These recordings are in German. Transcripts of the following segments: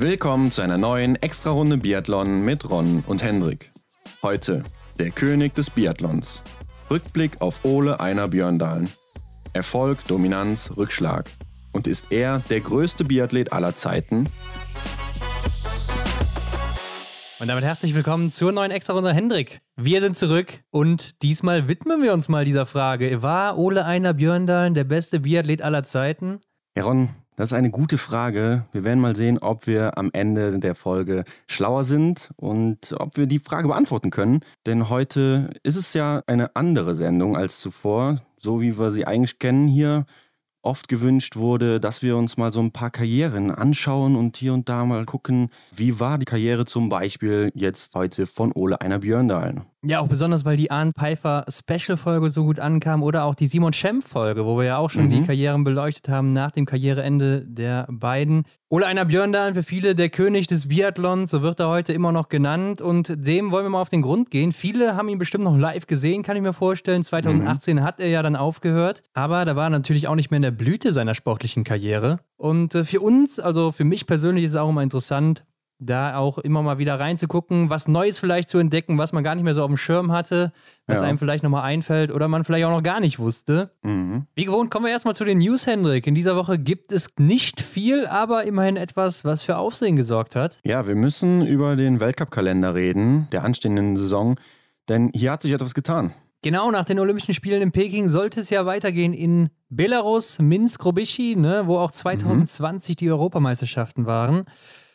Willkommen zu einer neuen Extra-Runde Biathlon mit Ron und Hendrik. Heute der König des Biathlons. Rückblick auf Ole Einer Björndalen. Erfolg, Dominanz, Rückschlag. Und ist er der größte Biathlet aller Zeiten? Und damit herzlich willkommen zur neuen Extra-Runde Hendrik. Wir sind zurück und diesmal widmen wir uns mal dieser Frage. War Ole Einer Björndalen der beste Biathlet aller Zeiten? Ja, Ron, das ist eine gute Frage. Wir werden mal sehen, ob wir am Ende der Folge schlauer sind und ob wir die Frage beantworten können. Denn heute ist es ja eine andere Sendung als zuvor, so wie wir sie eigentlich kennen hier oft gewünscht wurde, dass wir uns mal so ein paar Karrieren anschauen und hier und da mal gucken, wie war die Karriere zum Beispiel jetzt heute von Ole Einer Björndalen. Ja, auch besonders, weil die Arndt Pfeiffer Special-Folge so gut ankam oder auch die Simon Schemp-Folge, wo wir ja auch schon mhm. die Karrieren beleuchtet haben nach dem Karriereende der beiden. Ole Einer Björndalen, für viele der König des Biathlons, so wird er heute immer noch genannt und dem wollen wir mal auf den Grund gehen. Viele haben ihn bestimmt noch live gesehen, kann ich mir vorstellen. 2018 mhm. hat er ja dann aufgehört, aber da war er natürlich auch nicht mehr in der Blüte seiner sportlichen Karriere. Und äh, für uns, also für mich persönlich ist es auch immer interessant, da auch immer mal wieder reinzugucken, was Neues vielleicht zu entdecken, was man gar nicht mehr so auf dem Schirm hatte, was ja. einem vielleicht nochmal einfällt oder man vielleicht auch noch gar nicht wusste. Mhm. Wie gewohnt kommen wir erstmal zu den News, Hendrik. In dieser Woche gibt es nicht viel, aber immerhin etwas, was für Aufsehen gesorgt hat. Ja, wir müssen über den Weltcup-Kalender reden, der anstehenden Saison, denn hier hat sich etwas getan. Genau, nach den Olympischen Spielen in Peking sollte es ja weitergehen in Belarus, Minsk, Robichi, ne, wo auch 2020 mhm. die Europameisterschaften waren.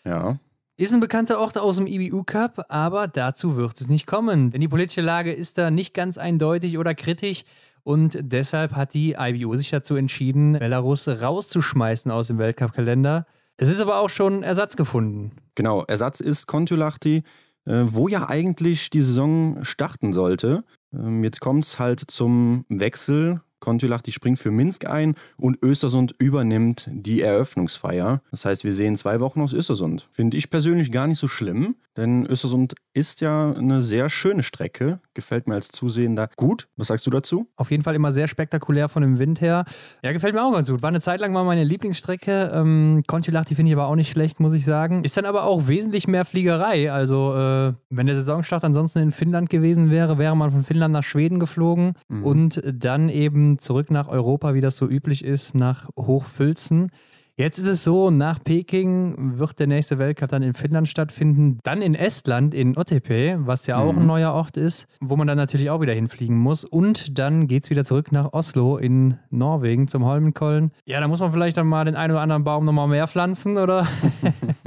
Ja. Ist ein bekannter Ort aus dem IBU Cup, aber dazu wird es nicht kommen, denn die politische Lage ist da nicht ganz eindeutig oder kritisch und deshalb hat die IBU sich dazu entschieden, Belarus rauszuschmeißen aus dem Weltcup-Kalender. Es ist aber auch schon Ersatz gefunden. Genau, Ersatz ist Kontiolahti, äh, wo ja eigentlich die Saison starten sollte. Ähm, jetzt kommt es halt zum Wechsel Kontiolahti springt für Minsk ein und Östersund übernimmt die Eröffnungsfeier. Das heißt, wir sehen zwei Wochen aus Östersund. Finde ich persönlich gar nicht so schlimm, denn Östersund ist ja eine sehr schöne Strecke. Gefällt mir als Zusehender gut. Was sagst du dazu? Auf jeden Fall immer sehr spektakulär von dem Wind her. Ja, gefällt mir auch ganz gut. War eine Zeit lang mal meine Lieblingsstrecke. Ähm, Kontiolahti finde ich aber auch nicht schlecht, muss ich sagen. Ist dann aber auch wesentlich mehr Fliegerei. Also, äh, wenn der Saisonstart ansonsten in Finnland gewesen wäre, wäre man von Finnland nach Schweden geflogen mhm. und dann eben zurück nach Europa, wie das so üblich ist, nach Hochfülzen. Jetzt ist es so, nach Peking wird der nächste Weltcup dann in Finnland stattfinden, dann in Estland, in Otepää, was ja auch mhm. ein neuer Ort ist, wo man dann natürlich auch wieder hinfliegen muss. Und dann geht es wieder zurück nach Oslo in Norwegen zum Holmenkollen. Ja, da muss man vielleicht dann mal den einen oder anderen Baum nochmal mehr pflanzen, oder?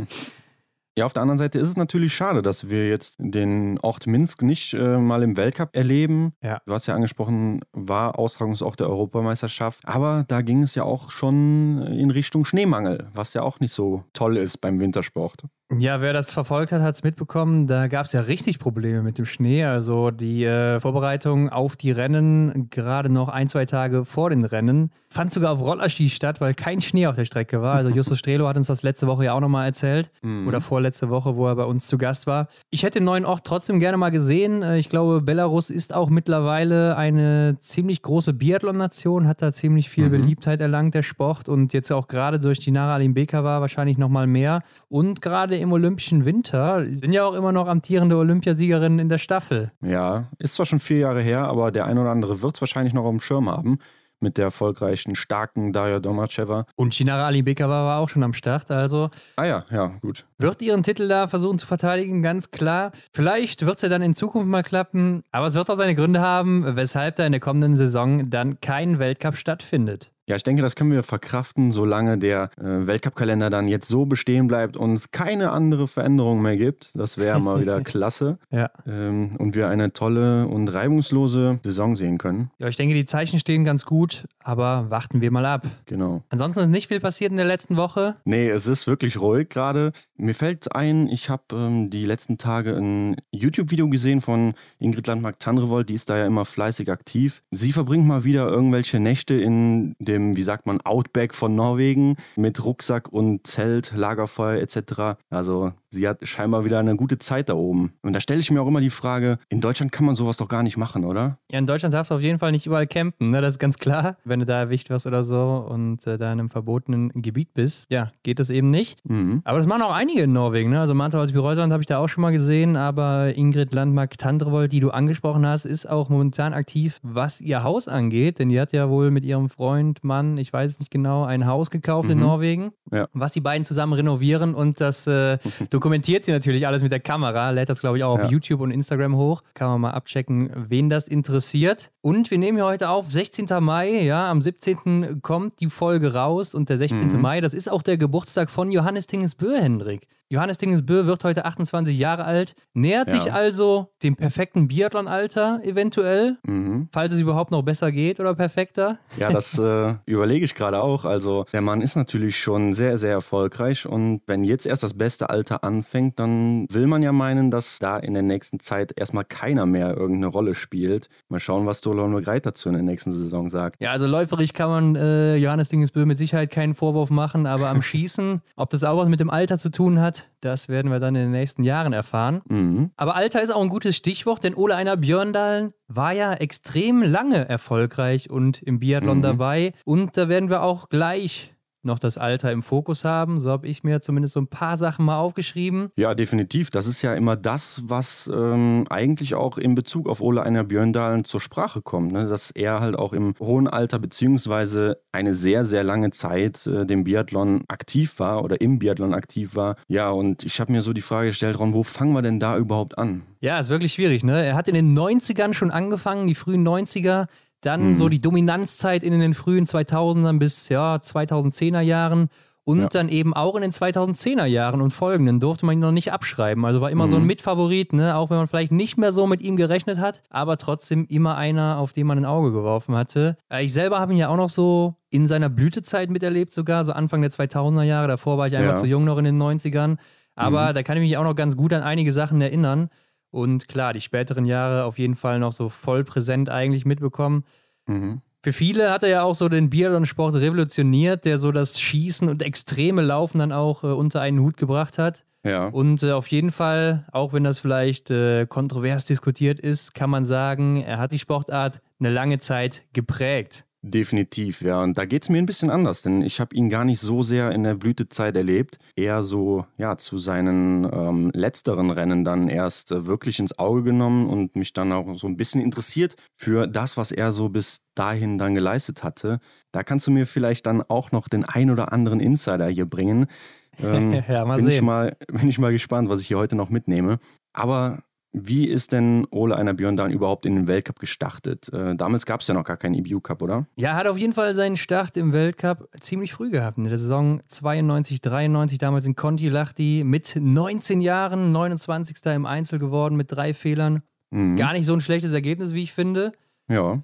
Ja, auf der anderen Seite ist es natürlich schade, dass wir jetzt den Ort Minsk nicht äh, mal im Weltcup erleben. Ja. Du hast ja angesprochen, war Austragungsort der Europameisterschaft. Aber da ging es ja auch schon in Richtung Schneemangel, was ja auch nicht so toll ist beim Wintersport. Ja, wer das verfolgt hat, hat es mitbekommen. Da gab es ja richtig Probleme mit dem Schnee. Also die äh, Vorbereitung auf die Rennen, gerade noch ein, zwei Tage vor den Rennen, fand sogar auf Rollerski statt, weil kein Schnee auf der Strecke war. Also Justus Strelo hat uns das letzte Woche ja auch nochmal erzählt. Mhm. Oder vorletzte Woche, wo er bei uns zu Gast war. Ich hätte den neuen Ort trotzdem gerne mal gesehen. Äh, ich glaube, Belarus ist auch mittlerweile eine ziemlich große Biathlon-Nation, hat da ziemlich viel mhm. Beliebtheit erlangt, der Sport. Und jetzt auch gerade durch die Nara Alimbeka war wahrscheinlich nochmal mehr. Und gerade im Olympischen Winter. Sind ja auch immer noch amtierende Olympiasiegerin in der Staffel. Ja, ist zwar schon vier Jahre her, aber der ein oder andere wird es wahrscheinlich noch auf dem Schirm haben mit der erfolgreichen, starken Daria Domacheva. Und Chinara Alibekova war auch schon am Start, also. Ah ja, ja, gut. Wird ihren Titel da versuchen zu verteidigen, ganz klar. Vielleicht wird es ja dann in Zukunft mal klappen, aber es wird auch seine Gründe haben, weshalb da in der kommenden Saison dann kein Weltcup stattfindet. Ja, ich denke, das können wir verkraften, solange der äh, Weltcup-Kalender dann jetzt so bestehen bleibt und es keine andere Veränderung mehr gibt. Das wäre mal wieder klasse. Ja. Ähm, und wir eine tolle und reibungslose Saison sehen können. Ja, ich denke, die Zeichen stehen ganz gut, aber warten wir mal ab. Genau. Ansonsten ist nicht viel passiert in der letzten Woche. Nee, es ist wirklich ruhig gerade. Mir fällt ein, ich habe ähm, die letzten Tage ein YouTube-Video gesehen von Ingrid Landmark-Tandrevold, die ist da ja immer fleißig aktiv. Sie verbringt mal wieder irgendwelche Nächte in der dem, wie sagt man, Outback von Norwegen mit Rucksack und Zelt, Lagerfeuer etc. Also sie hat scheinbar wieder eine gute Zeit da oben. Und da stelle ich mir auch immer die Frage, in Deutschland kann man sowas doch gar nicht machen, oder? Ja, in Deutschland darfst du auf jeden Fall nicht überall campen, ne? das ist ganz klar. Wenn du da erwischt wirst oder so und äh, da in einem verbotenen Gebiet bist, ja, geht das eben nicht. Mhm. Aber das machen auch einige in Norwegen. Ne? Also Manta als Büreusland habe ich da auch schon mal gesehen, aber Ingrid Landmark-Tandrevold, die du angesprochen hast, ist auch momentan aktiv, was ihr Haus angeht, denn die hat ja wohl mit ihrem Freund, Mann, ich weiß es nicht genau, ein Haus gekauft mhm. in Norwegen, ja. was die beiden zusammen renovieren und das äh, dokumentiert sie natürlich alles mit der Kamera, lädt das glaube ich auch auf ja. YouTube und Instagram hoch. Kann man mal abchecken, wen das interessiert. Und wir nehmen hier heute auf, 16. Mai, ja, am 17. kommt die Folge raus und der 16. Mhm. Mai, das ist auch der Geburtstag von Johannes Tinges Böhr, Hendrik. Johannes Dingesbö wird heute 28 Jahre alt, nähert ja. sich also dem perfekten Biathlon-Alter eventuell, mhm. falls es überhaupt noch besser geht oder perfekter. Ja, das äh, überlege ich gerade auch. Also der Mann ist natürlich schon sehr, sehr erfolgreich und wenn jetzt erst das beste Alter anfängt, dann will man ja meinen, dass da in der nächsten Zeit erstmal keiner mehr irgendeine Rolle spielt. Mal schauen, was Dolon Greit dazu in der nächsten Saison sagt. Ja, also läuferig kann man äh, Johannes Dingesbö mit Sicherheit keinen Vorwurf machen, aber am Schießen, ob das auch was mit dem Alter zu tun hat, das werden wir dann in den nächsten Jahren erfahren. Mhm. Aber Alter ist auch ein gutes Stichwort, denn Ole Einer Björndalen war ja extrem lange erfolgreich und im Biathlon mhm. dabei. Und da werden wir auch gleich noch das Alter im Fokus haben. So habe ich mir zumindest so ein paar Sachen mal aufgeschrieben. Ja, definitiv. Das ist ja immer das, was ähm, eigentlich auch in Bezug auf Ole Einer Björndalen zur Sprache kommt. Ne? Dass er halt auch im hohen Alter beziehungsweise eine sehr, sehr lange Zeit äh, dem Biathlon aktiv war oder im Biathlon aktiv war. Ja, und ich habe mir so die Frage gestellt, Ron, wo fangen wir denn da überhaupt an? Ja, ist wirklich schwierig. Ne? Er hat in den 90ern schon angefangen, die frühen 90er dann mhm. so die Dominanzzeit in den frühen 2000ern bis ja, 2010er Jahren. Und ja. dann eben auch in den 2010er Jahren und folgenden durfte man ihn noch nicht abschreiben. Also war immer mhm. so ein mhm. Mitfavorit, ne? auch wenn man vielleicht nicht mehr so mit ihm gerechnet hat, aber trotzdem immer einer, auf den man ein Auge geworfen hatte. Äh, ich selber habe ihn ja auch noch so in seiner Blütezeit miterlebt, sogar so Anfang der 2000er Jahre. Davor war ich einfach ja. zu jung noch in den 90ern. Aber mhm. da kann ich mich auch noch ganz gut an einige Sachen erinnern. Und klar, die späteren Jahre auf jeden Fall noch so voll präsent eigentlich mitbekommen. Mhm. Für viele hat er ja auch so den Biathlon-Sport revolutioniert, der so das Schießen und extreme Laufen dann auch äh, unter einen Hut gebracht hat. Ja. Und äh, auf jeden Fall, auch wenn das vielleicht äh, kontrovers diskutiert ist, kann man sagen, er hat die Sportart eine lange Zeit geprägt. Definitiv, ja. Und da geht es mir ein bisschen anders, denn ich habe ihn gar nicht so sehr in der Blütezeit erlebt. Eher so, ja, zu seinen ähm, letzteren Rennen dann erst äh, wirklich ins Auge genommen und mich dann auch so ein bisschen interessiert für das, was er so bis dahin dann geleistet hatte. Da kannst du mir vielleicht dann auch noch den ein oder anderen Insider hier bringen. Ähm, ja, mal bin sehen. Ich mal, bin ich mal gespannt, was ich hier heute noch mitnehme. Aber wie ist denn Ole Einer Björn dann überhaupt in den Weltcup gestartet? Äh, damals gab es ja noch gar keinen EBU Cup, oder? Ja, hat auf jeden Fall seinen Start im Weltcup ziemlich früh gehabt. In der Saison 92, 93, damals in Conti Lachti mit 19 Jahren, 29. im Einzel geworden mit drei Fehlern. Mhm. Gar nicht so ein schlechtes Ergebnis, wie ich finde. Ja.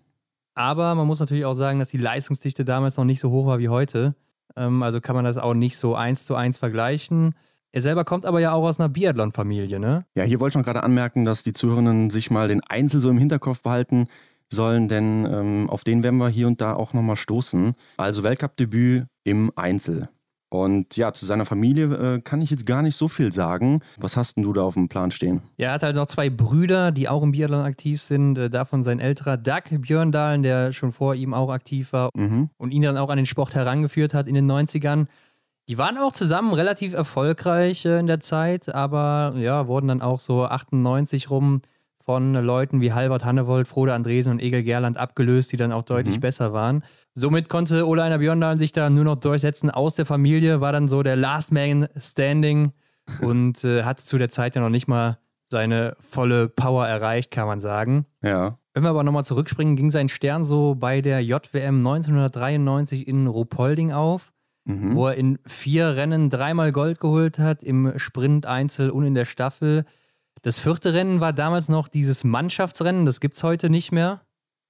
Aber man muss natürlich auch sagen, dass die Leistungsdichte damals noch nicht so hoch war wie heute. Ähm, also kann man das auch nicht so eins zu eins vergleichen. Er selber kommt aber ja auch aus einer Biathlon-Familie, ne? Ja, hier wollte ich noch gerade anmerken, dass die Zuhörerinnen sich mal den Einzel so im Hinterkopf behalten sollen, denn ähm, auf den werden wir hier und da auch nochmal stoßen. Also Weltcup-Debüt im Einzel. Und ja, zu seiner Familie äh, kann ich jetzt gar nicht so viel sagen. Was hast denn du da auf dem Plan stehen? Ja, er hat halt noch zwei Brüder, die auch im Biathlon aktiv sind. Äh, davon sein älterer Doug Björndalen, der schon vor ihm auch aktiv war mhm. und ihn dann auch an den Sport herangeführt hat in den 90ern. Die waren auch zusammen relativ erfolgreich äh, in der Zeit, aber ja, wurden dann auch so 98 rum von Leuten wie Halvard Hannewold, Frode Andresen und Egel Gerland abgelöst, die dann auch deutlich mhm. besser waren. Somit konnte Ole Einer Björndalen sich da nur noch durchsetzen. Aus der Familie war dann so der Last Man Standing und äh, hatte zu der Zeit ja noch nicht mal seine volle Power erreicht, kann man sagen. Ja. Wenn wir aber nochmal zurückspringen, ging sein Stern so bei der JWM 1993 in Ruhpolding auf mhm. wo er in vier Rennen dreimal Gold geholt hat, im Sprint, Einzel und in der Staffel. Das vierte Rennen war damals noch dieses Mannschaftsrennen, das gibt es heute nicht mehr.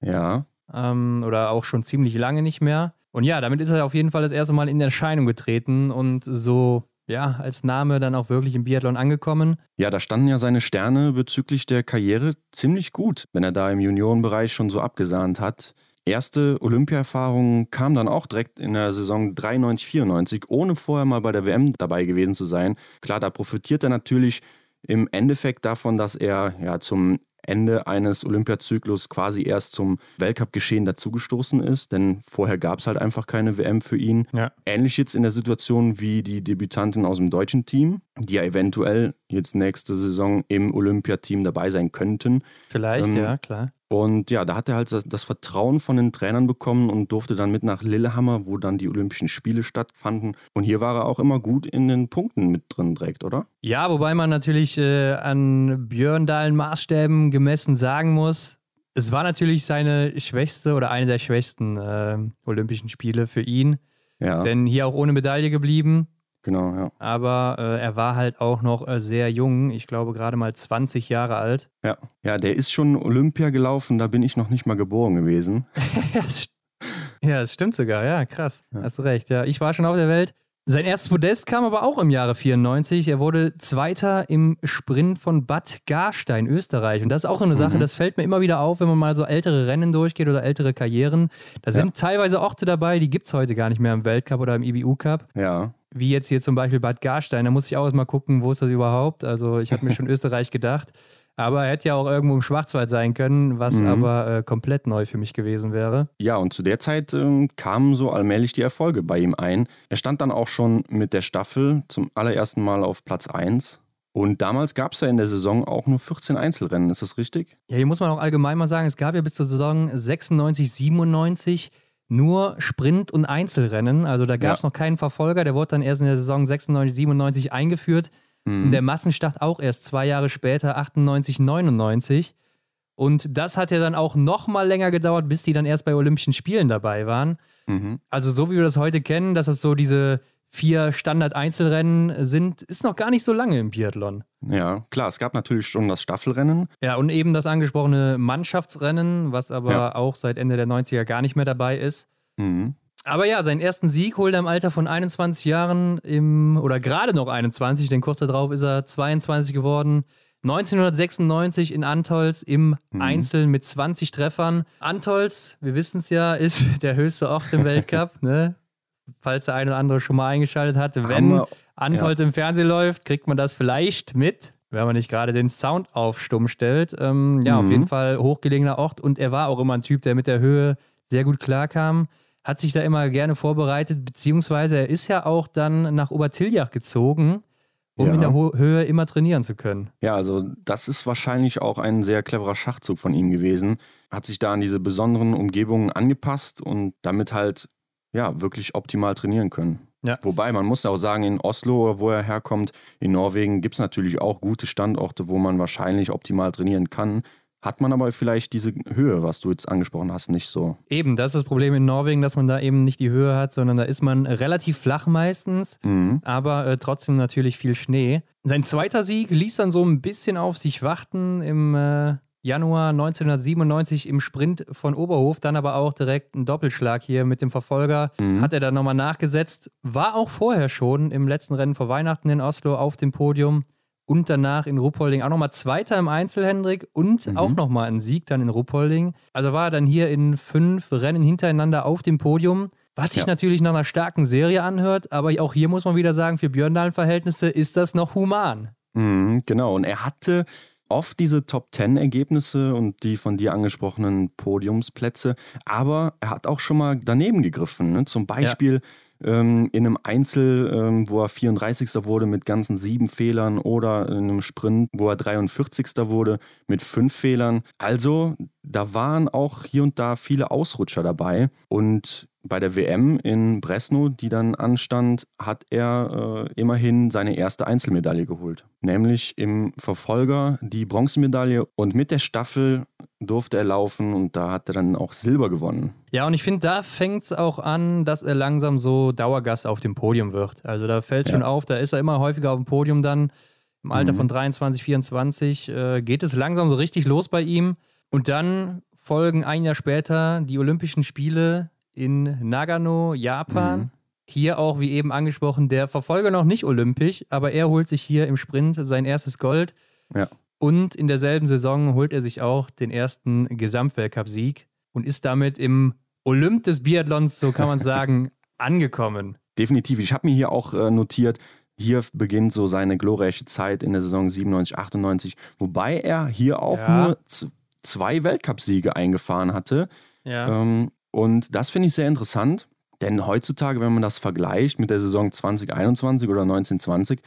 Ja. Ähm, oder auch schon ziemlich lange nicht mehr. Und ja, damit ist er auf jeden Fall das erste Mal in Erscheinung getreten und so ja, als Name dann auch wirklich im Biathlon angekommen. Ja, da standen ja seine Sterne bezüglich der Karriere ziemlich gut, wenn er da im Juniorenbereich schon so abgesahnt hat. Erste Olympiaerfahrung kam dann auch direkt in der Saison 93, 94, ohne vorher mal bei der WM dabei gewesen zu sein. Klar, da profitiert er natürlich im Endeffekt davon, dass er ja zum Ende eines Olympiazyklus quasi erst zum Weltcup-Geschehen dazugestoßen ist, denn vorher gab es halt einfach keine WM für ihn. Ja. Ähnlich jetzt in der Situation wie die Debütanten aus dem deutschen Team, die ja eventuell jetzt nächste Saison im Olympiateam dabei sein könnten. Vielleicht, ähm, ja, klar. Und ja, da hat er halt das, Vertrauen von den Trainern bekommen und durfte dann mit nach Lillehammer, wo dann die Olympischen Spiele stattfanden. Und hier war er auch immer gut in den Punkten mit drin direkt, oder? Ja, wobei man natürlich äh, an Björndalen Maßstäben gemessen sagen muss, es war natürlich seine schwächste oder eine der schwächsten äh, Olympischen Spiele für ihn. Ja. Denn hier auch ohne Medaille geblieben. Genau, ja. Aber äh, er war halt auch noch äh, sehr jung, ich glaube gerade mal 20 Jahre alt. Ja. ja, der ist schon Olympia gelaufen, da bin ich noch nicht mal geboren gewesen. ja, das stimmt sogar, ja, krass. Ja. Hast recht, ja. Ich war schon auf der Welt. Sein erstes Podest kam aber auch im Jahre 94. Er wurde Zweiter im Sprint von Bad Garstein, Österreich. Und das ist auch eine Sache, mhm. das fällt mir immer wieder auf, wenn man mal so ältere Rennen durchgeht oder ältere Karrieren. Da sind ja. teilweise Orte dabei, die gibt es heute gar nicht mehr im Weltcup oder im IBU-Cup. Ja wie jetzt hier zum Beispiel Bad Garstein, da muss ich auch erstmal gucken, wo ist das überhaupt. Also ich habe mir schon Österreich gedacht. Aber er hätte ja auch irgendwo im Schwarzwald sein können, was mhm. aber äh, komplett neu für mich gewesen wäre. Ja, und zu der Zeit äh, kamen so allmählich die Erfolge bei ihm ein. Er stand dann auch schon mit der Staffel zum allerersten Mal auf Platz 1. Und damals gab es ja in der Saison auch nur 14 Einzelrennen, ist das richtig? Ja, hier muss man auch allgemein mal sagen, es gab ja bis zur Saison 96, 97 nur Sprint- und Einzelrennen. Also da gab es ja. noch keinen Verfolger. Der wurde dann erst in der Saison 96, 97 eingeführt. Mhm. Und der Massenstart auch erst zwei Jahre später, 98, 99. Und das hat ja dann auch noch mal länger gedauert, bis die dann erst bei Olympischen Spielen dabei waren. Mhm. Also so wie wir das heute kennen, dass es so diese vier Standard-Einzelrennen sind, ist noch gar nicht so lange im Biathlon. Ja, klar, es gab natürlich schon das Staffelrennen. Ja, und eben das angesprochene Mannschaftsrennen, was aber ja. auch seit Ende der 90er gar nicht mehr dabei ist. Mhm. Aber ja, seinen ersten Sieg holt er im Alter von 21 Jahren im, oder gerade noch 21, denn kurz darauf ist er 22 geworden. 1996 in Antolz im mhm. Einzel mit 20 Treffern. Antolz, wir wissen es ja, ist der höchste Ort im Weltcup. Ne? Falls der eine oder andere schon mal eingeschaltet hat, wenn Antolz ja. im Fernsehen läuft, kriegt man das vielleicht mit, wenn man nicht gerade den Sound auf stumm stellt. Ähm, ja, mhm. auf jeden Fall hochgelegener Ort und er war auch immer ein Typ, der mit der Höhe sehr gut klarkam. Hat sich da immer gerne vorbereitet, beziehungsweise er ist ja auch dann nach Obertiljach gezogen, um ja. in der Ho Höhe immer trainieren zu können. Ja, also das ist wahrscheinlich auch ein sehr cleverer Schachzug von ihm gewesen. Hat sich da an diese besonderen Umgebungen angepasst und damit halt ja, wirklich optimal trainieren können. Ja. Wobei, man muss auch sagen, in Oslo, wo er herkommt, in Norwegen, gibt es natürlich auch gute Standorte, wo man wahrscheinlich optimal trainieren kann. Hat man aber vielleicht diese Höhe, was du jetzt angesprochen hast, nicht so. Eben, das ist das Problem in Norwegen, dass man da eben nicht die Höhe hat, sondern da ist man relativ flach meistens, mhm. aber äh, trotzdem natürlich viel Schnee. Sein zweiter Sieg ließ dann so ein bisschen auf sich warten im äh, Januar 1997 im Sprint von Oberhof, dann aber auch direkt ein Doppelschlag hier mit dem Verfolger. Mhm. Hat er dann nochmal nachgesetzt. War auch vorher schon im letzten Rennen vor Weihnachten in Oslo auf dem Podium und danach in Ruppolding auch nochmal Zweiter im Einzelhändrik und mhm. auch nochmal ein Sieg dann in Ruppolding. Also war er dann hier in fünf Rennen hintereinander auf dem Podium. Was sich ja. natürlich nach einer starken Serie anhört, aber auch hier muss man wieder sagen, für Björndalen-Verhältnisse ist das noch human. Mhm, genau, und er hatte oft diese Top-10-Ergebnisse und die von dir angesprochenen Podiumsplätze, aber er hat auch schon mal daneben gegriffen. Ne? Zum Beispiel ja. ähm, in einem Einzel, ähm, wo er 34. wurde mit ganzen sieben Fehlern oder in einem Sprint, wo er 43. wurde mit fünf Fehlern. Also da waren auch hier und da viele Ausrutscher dabei und bei der WM in Bresno, die dann anstand, hat er äh, immerhin seine erste Einzelmedaille geholt. Nämlich im Verfolger die Bronzemedaille und mit der Staffel durfte er laufen und da hat er dann auch Silber gewonnen. Ja, und ich finde, da fängt es auch an, dass er langsam so Dauergast auf dem Podium wird. Also da fällt es ja. schon auf, da ist er immer häufiger auf dem Podium dann. Im Alter mhm. von 23, 24 äh, geht es langsam so richtig los bei ihm. Und dann folgen ein Jahr später die Olympischen Spiele in Nagano, Japan. Mhm. Hier auch, wie eben angesprochen, der Verfolger noch nicht olympisch, aber er holt sich hier im Sprint sein erstes Gold. Ja. Und in derselben Saison holt er sich auch den ersten Gesamtweltcup-Sieg. und ist damit im Olymp des Biathlons, so kann man sagen, angekommen. Definitiv. Ich habe mir hier auch äh, notiert, hier beginnt so seine glorreiche Zeit in der Saison 97, 98, wobei er hier auch ja. nur zwei Weltcupsiege eingefahren hatte. Ja. Ähm, und das finde ich sehr interessant, denn heutzutage, wenn man das vergleicht mit der Saison 2021 oder 1920,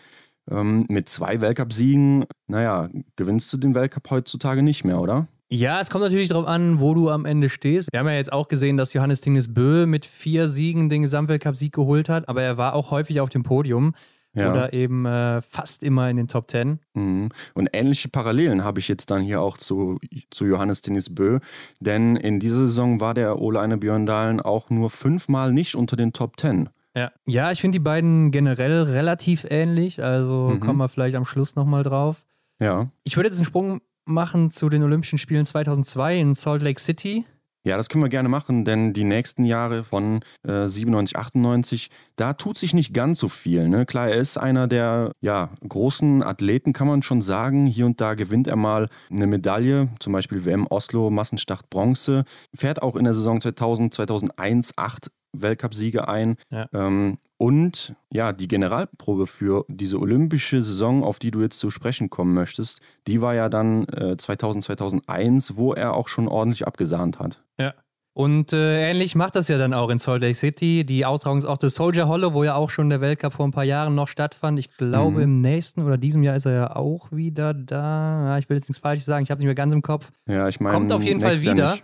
ähm, mit zwei Weltcupsiegen, naja, gewinnst du den Weltcup heutzutage nicht mehr, oder? Ja, es kommt natürlich darauf an, wo du am Ende stehst. Wir haben ja jetzt auch gesehen, dass Johannes Tinges Bö mit vier Siegen den Gesamtweltcup-Sieg geholt hat, aber er war auch häufig auf dem Podium. Ja. Oder eben äh, fast immer in den Top Ten. Mhm. Und ähnliche Parallelen habe ich jetzt dann hier auch zu, zu Johannes Dennis Bö. Denn in dieser Saison war der Ole Einer Björn Dahlen auch nur fünfmal nicht unter den Top Ten. Ja, ja ich finde die beiden generell relativ ähnlich. Also mhm. kommen wir vielleicht am Schluss nochmal drauf. Ja. Ich würde jetzt einen Sprung machen zu den Olympischen Spielen 2002 in Salt Lake City. Ja, das können wir gerne machen, denn die nächsten Jahre von äh, 97, 98, da tut sich nicht ganz so viel. Ne? Klar, er ist einer der ja, großen Athleten, kann man schon sagen. Hier und da gewinnt er mal eine Medaille, zum Beispiel WM Oslo, Massenstart Bronze. Fährt auch in der Saison 2000, 2001 acht Weltcupsiege ein. Ja. Ähm, und ja, die Generalprobe für diese olympische Saison, auf die du jetzt zu sprechen kommen möchtest, die war ja dann äh, 2000, 2001, wo er auch schon ordentlich abgesahnt hat. Und äh, ähnlich macht das ja dann auch in Salt Lake City. Die Austragungsort des Soldier Hollow, wo ja auch schon der Weltcup vor ein paar Jahren noch stattfand. Ich glaube, mhm. im nächsten oder diesem Jahr ist er ja auch wieder da. Ja, ich will jetzt nichts Falsches sagen, ich habe es nicht mehr ganz im Kopf. Ja, ich meine. Kommt auf jeden Fall wieder.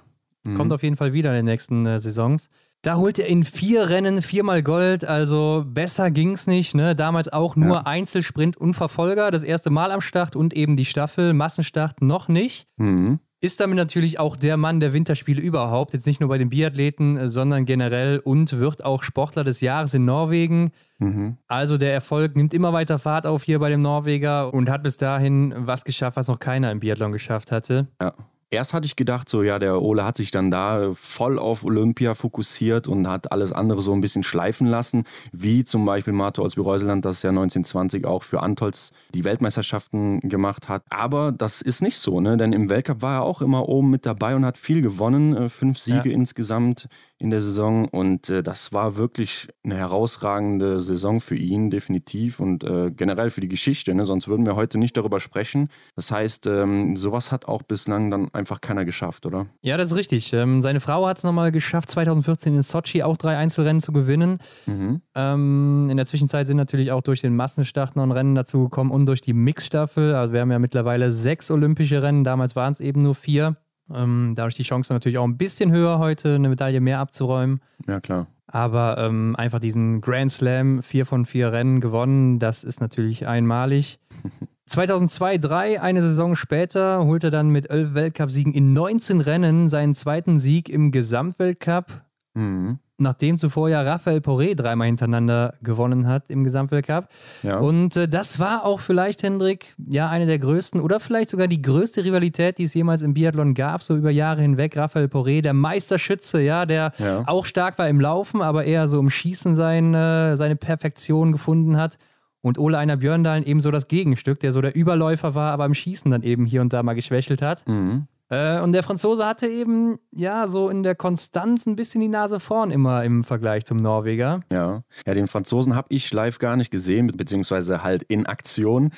Mhm. Kommt auf jeden Fall wieder in den nächsten äh, Saisons. Da holt er in vier Rennen viermal Gold, also besser ging's nicht. Ne? Damals auch nur ja. Einzelsprint und Verfolger, das erste Mal am Start und eben die Staffel, Massenstart noch nicht. Mhm. Ist damit natürlich auch der Mann der Winterspiele überhaupt, jetzt nicht nur bei den Biathleten, äh, sondern generell und wird auch Sportler des Jahres in Norwegen. Mhm. Also der Erfolg nimmt immer weiter Fahrt auf hier bei dem Norweger und hat bis dahin was geschafft, was noch keiner im Biathlon geschafft hatte. Ja. Erst hatte ich gedacht, so ja, der Ole hat sich dann da voll auf Olympia fokussiert und hat alles andere so ein bisschen schleifen lassen, wie zum Beispiel Marto Olsby-Reuseland, das ja 1920 auch für Antolz die Weltmeisterschaften gemacht hat. Aber das ist nicht so, ne? denn im Weltcup war er auch immer oben mit dabei und hat viel gewonnen, äh, fünf Siege ja. insgesamt in der Saison und äh, das war wirklich eine herausragende Saison für ihn, definitiv und äh, generell für die Geschichte, ne? sonst würden wir heute nicht darüber sprechen. Das heißt, ähm, sowas hat auch bislang dann einfach keiner geschafft, oder? Ja, das ist richtig. Ähm, seine Frau hat es nochmal geschafft, 2014 in Sochi auch drei Einzelrennen zu gewinnen. Mhm. Ähm, in der Zwischenzeit sind natürlich auch durch den Massenstart noch ein Rennen dazu gekommen und durch die Mixstaffel. Also wir haben ja mittlerweile sechs olympische Rennen, damals waren es eben nur vier. Ähm, dadurch die Chance natürlich auch ein bisschen höher, heute eine Medaille mehr abzuräumen. Ja, klar. Aber ähm, einfach diesen Grand Slam, vier von vier Rennen gewonnen, das ist natürlich einmalig. 2002, 3, eine Saison später, holt er dann mit elf Weltcupsiegen in 19 Rennen seinen zweiten Sieg im Gesamtweltcup. Mhm nachdem zuvor ja Raphael Poré dreimal hintereinander gewonnen hat im Gesamtweltcup. Ja. Und äh, das war auch vielleicht, Hendrik, ja, eine der größten oder vielleicht sogar die größte Rivalität, die es jemals im Biathlon gab, so über Jahre hinweg. Raphael Poré, der Meisterschütze, ja, der ja. auch stark war im Laufen, aber eher so im Schießen sein, äh, seine Perfektion gefunden hat. Und Ole Einer Björndalen eben so das Gegenstück, der so der Überläufer war, aber im Schießen dann eben hier und da mal geschwächelt hat. Mhm. Äh, und der Franzose hatte eben, ja, so in der Konstanz ein bisschen die Nase vorn immer im Vergleich zum Norweger. Ja, ja den Franzosen habe ich live gar nicht gesehen, beziehungsweise halt in Aktion.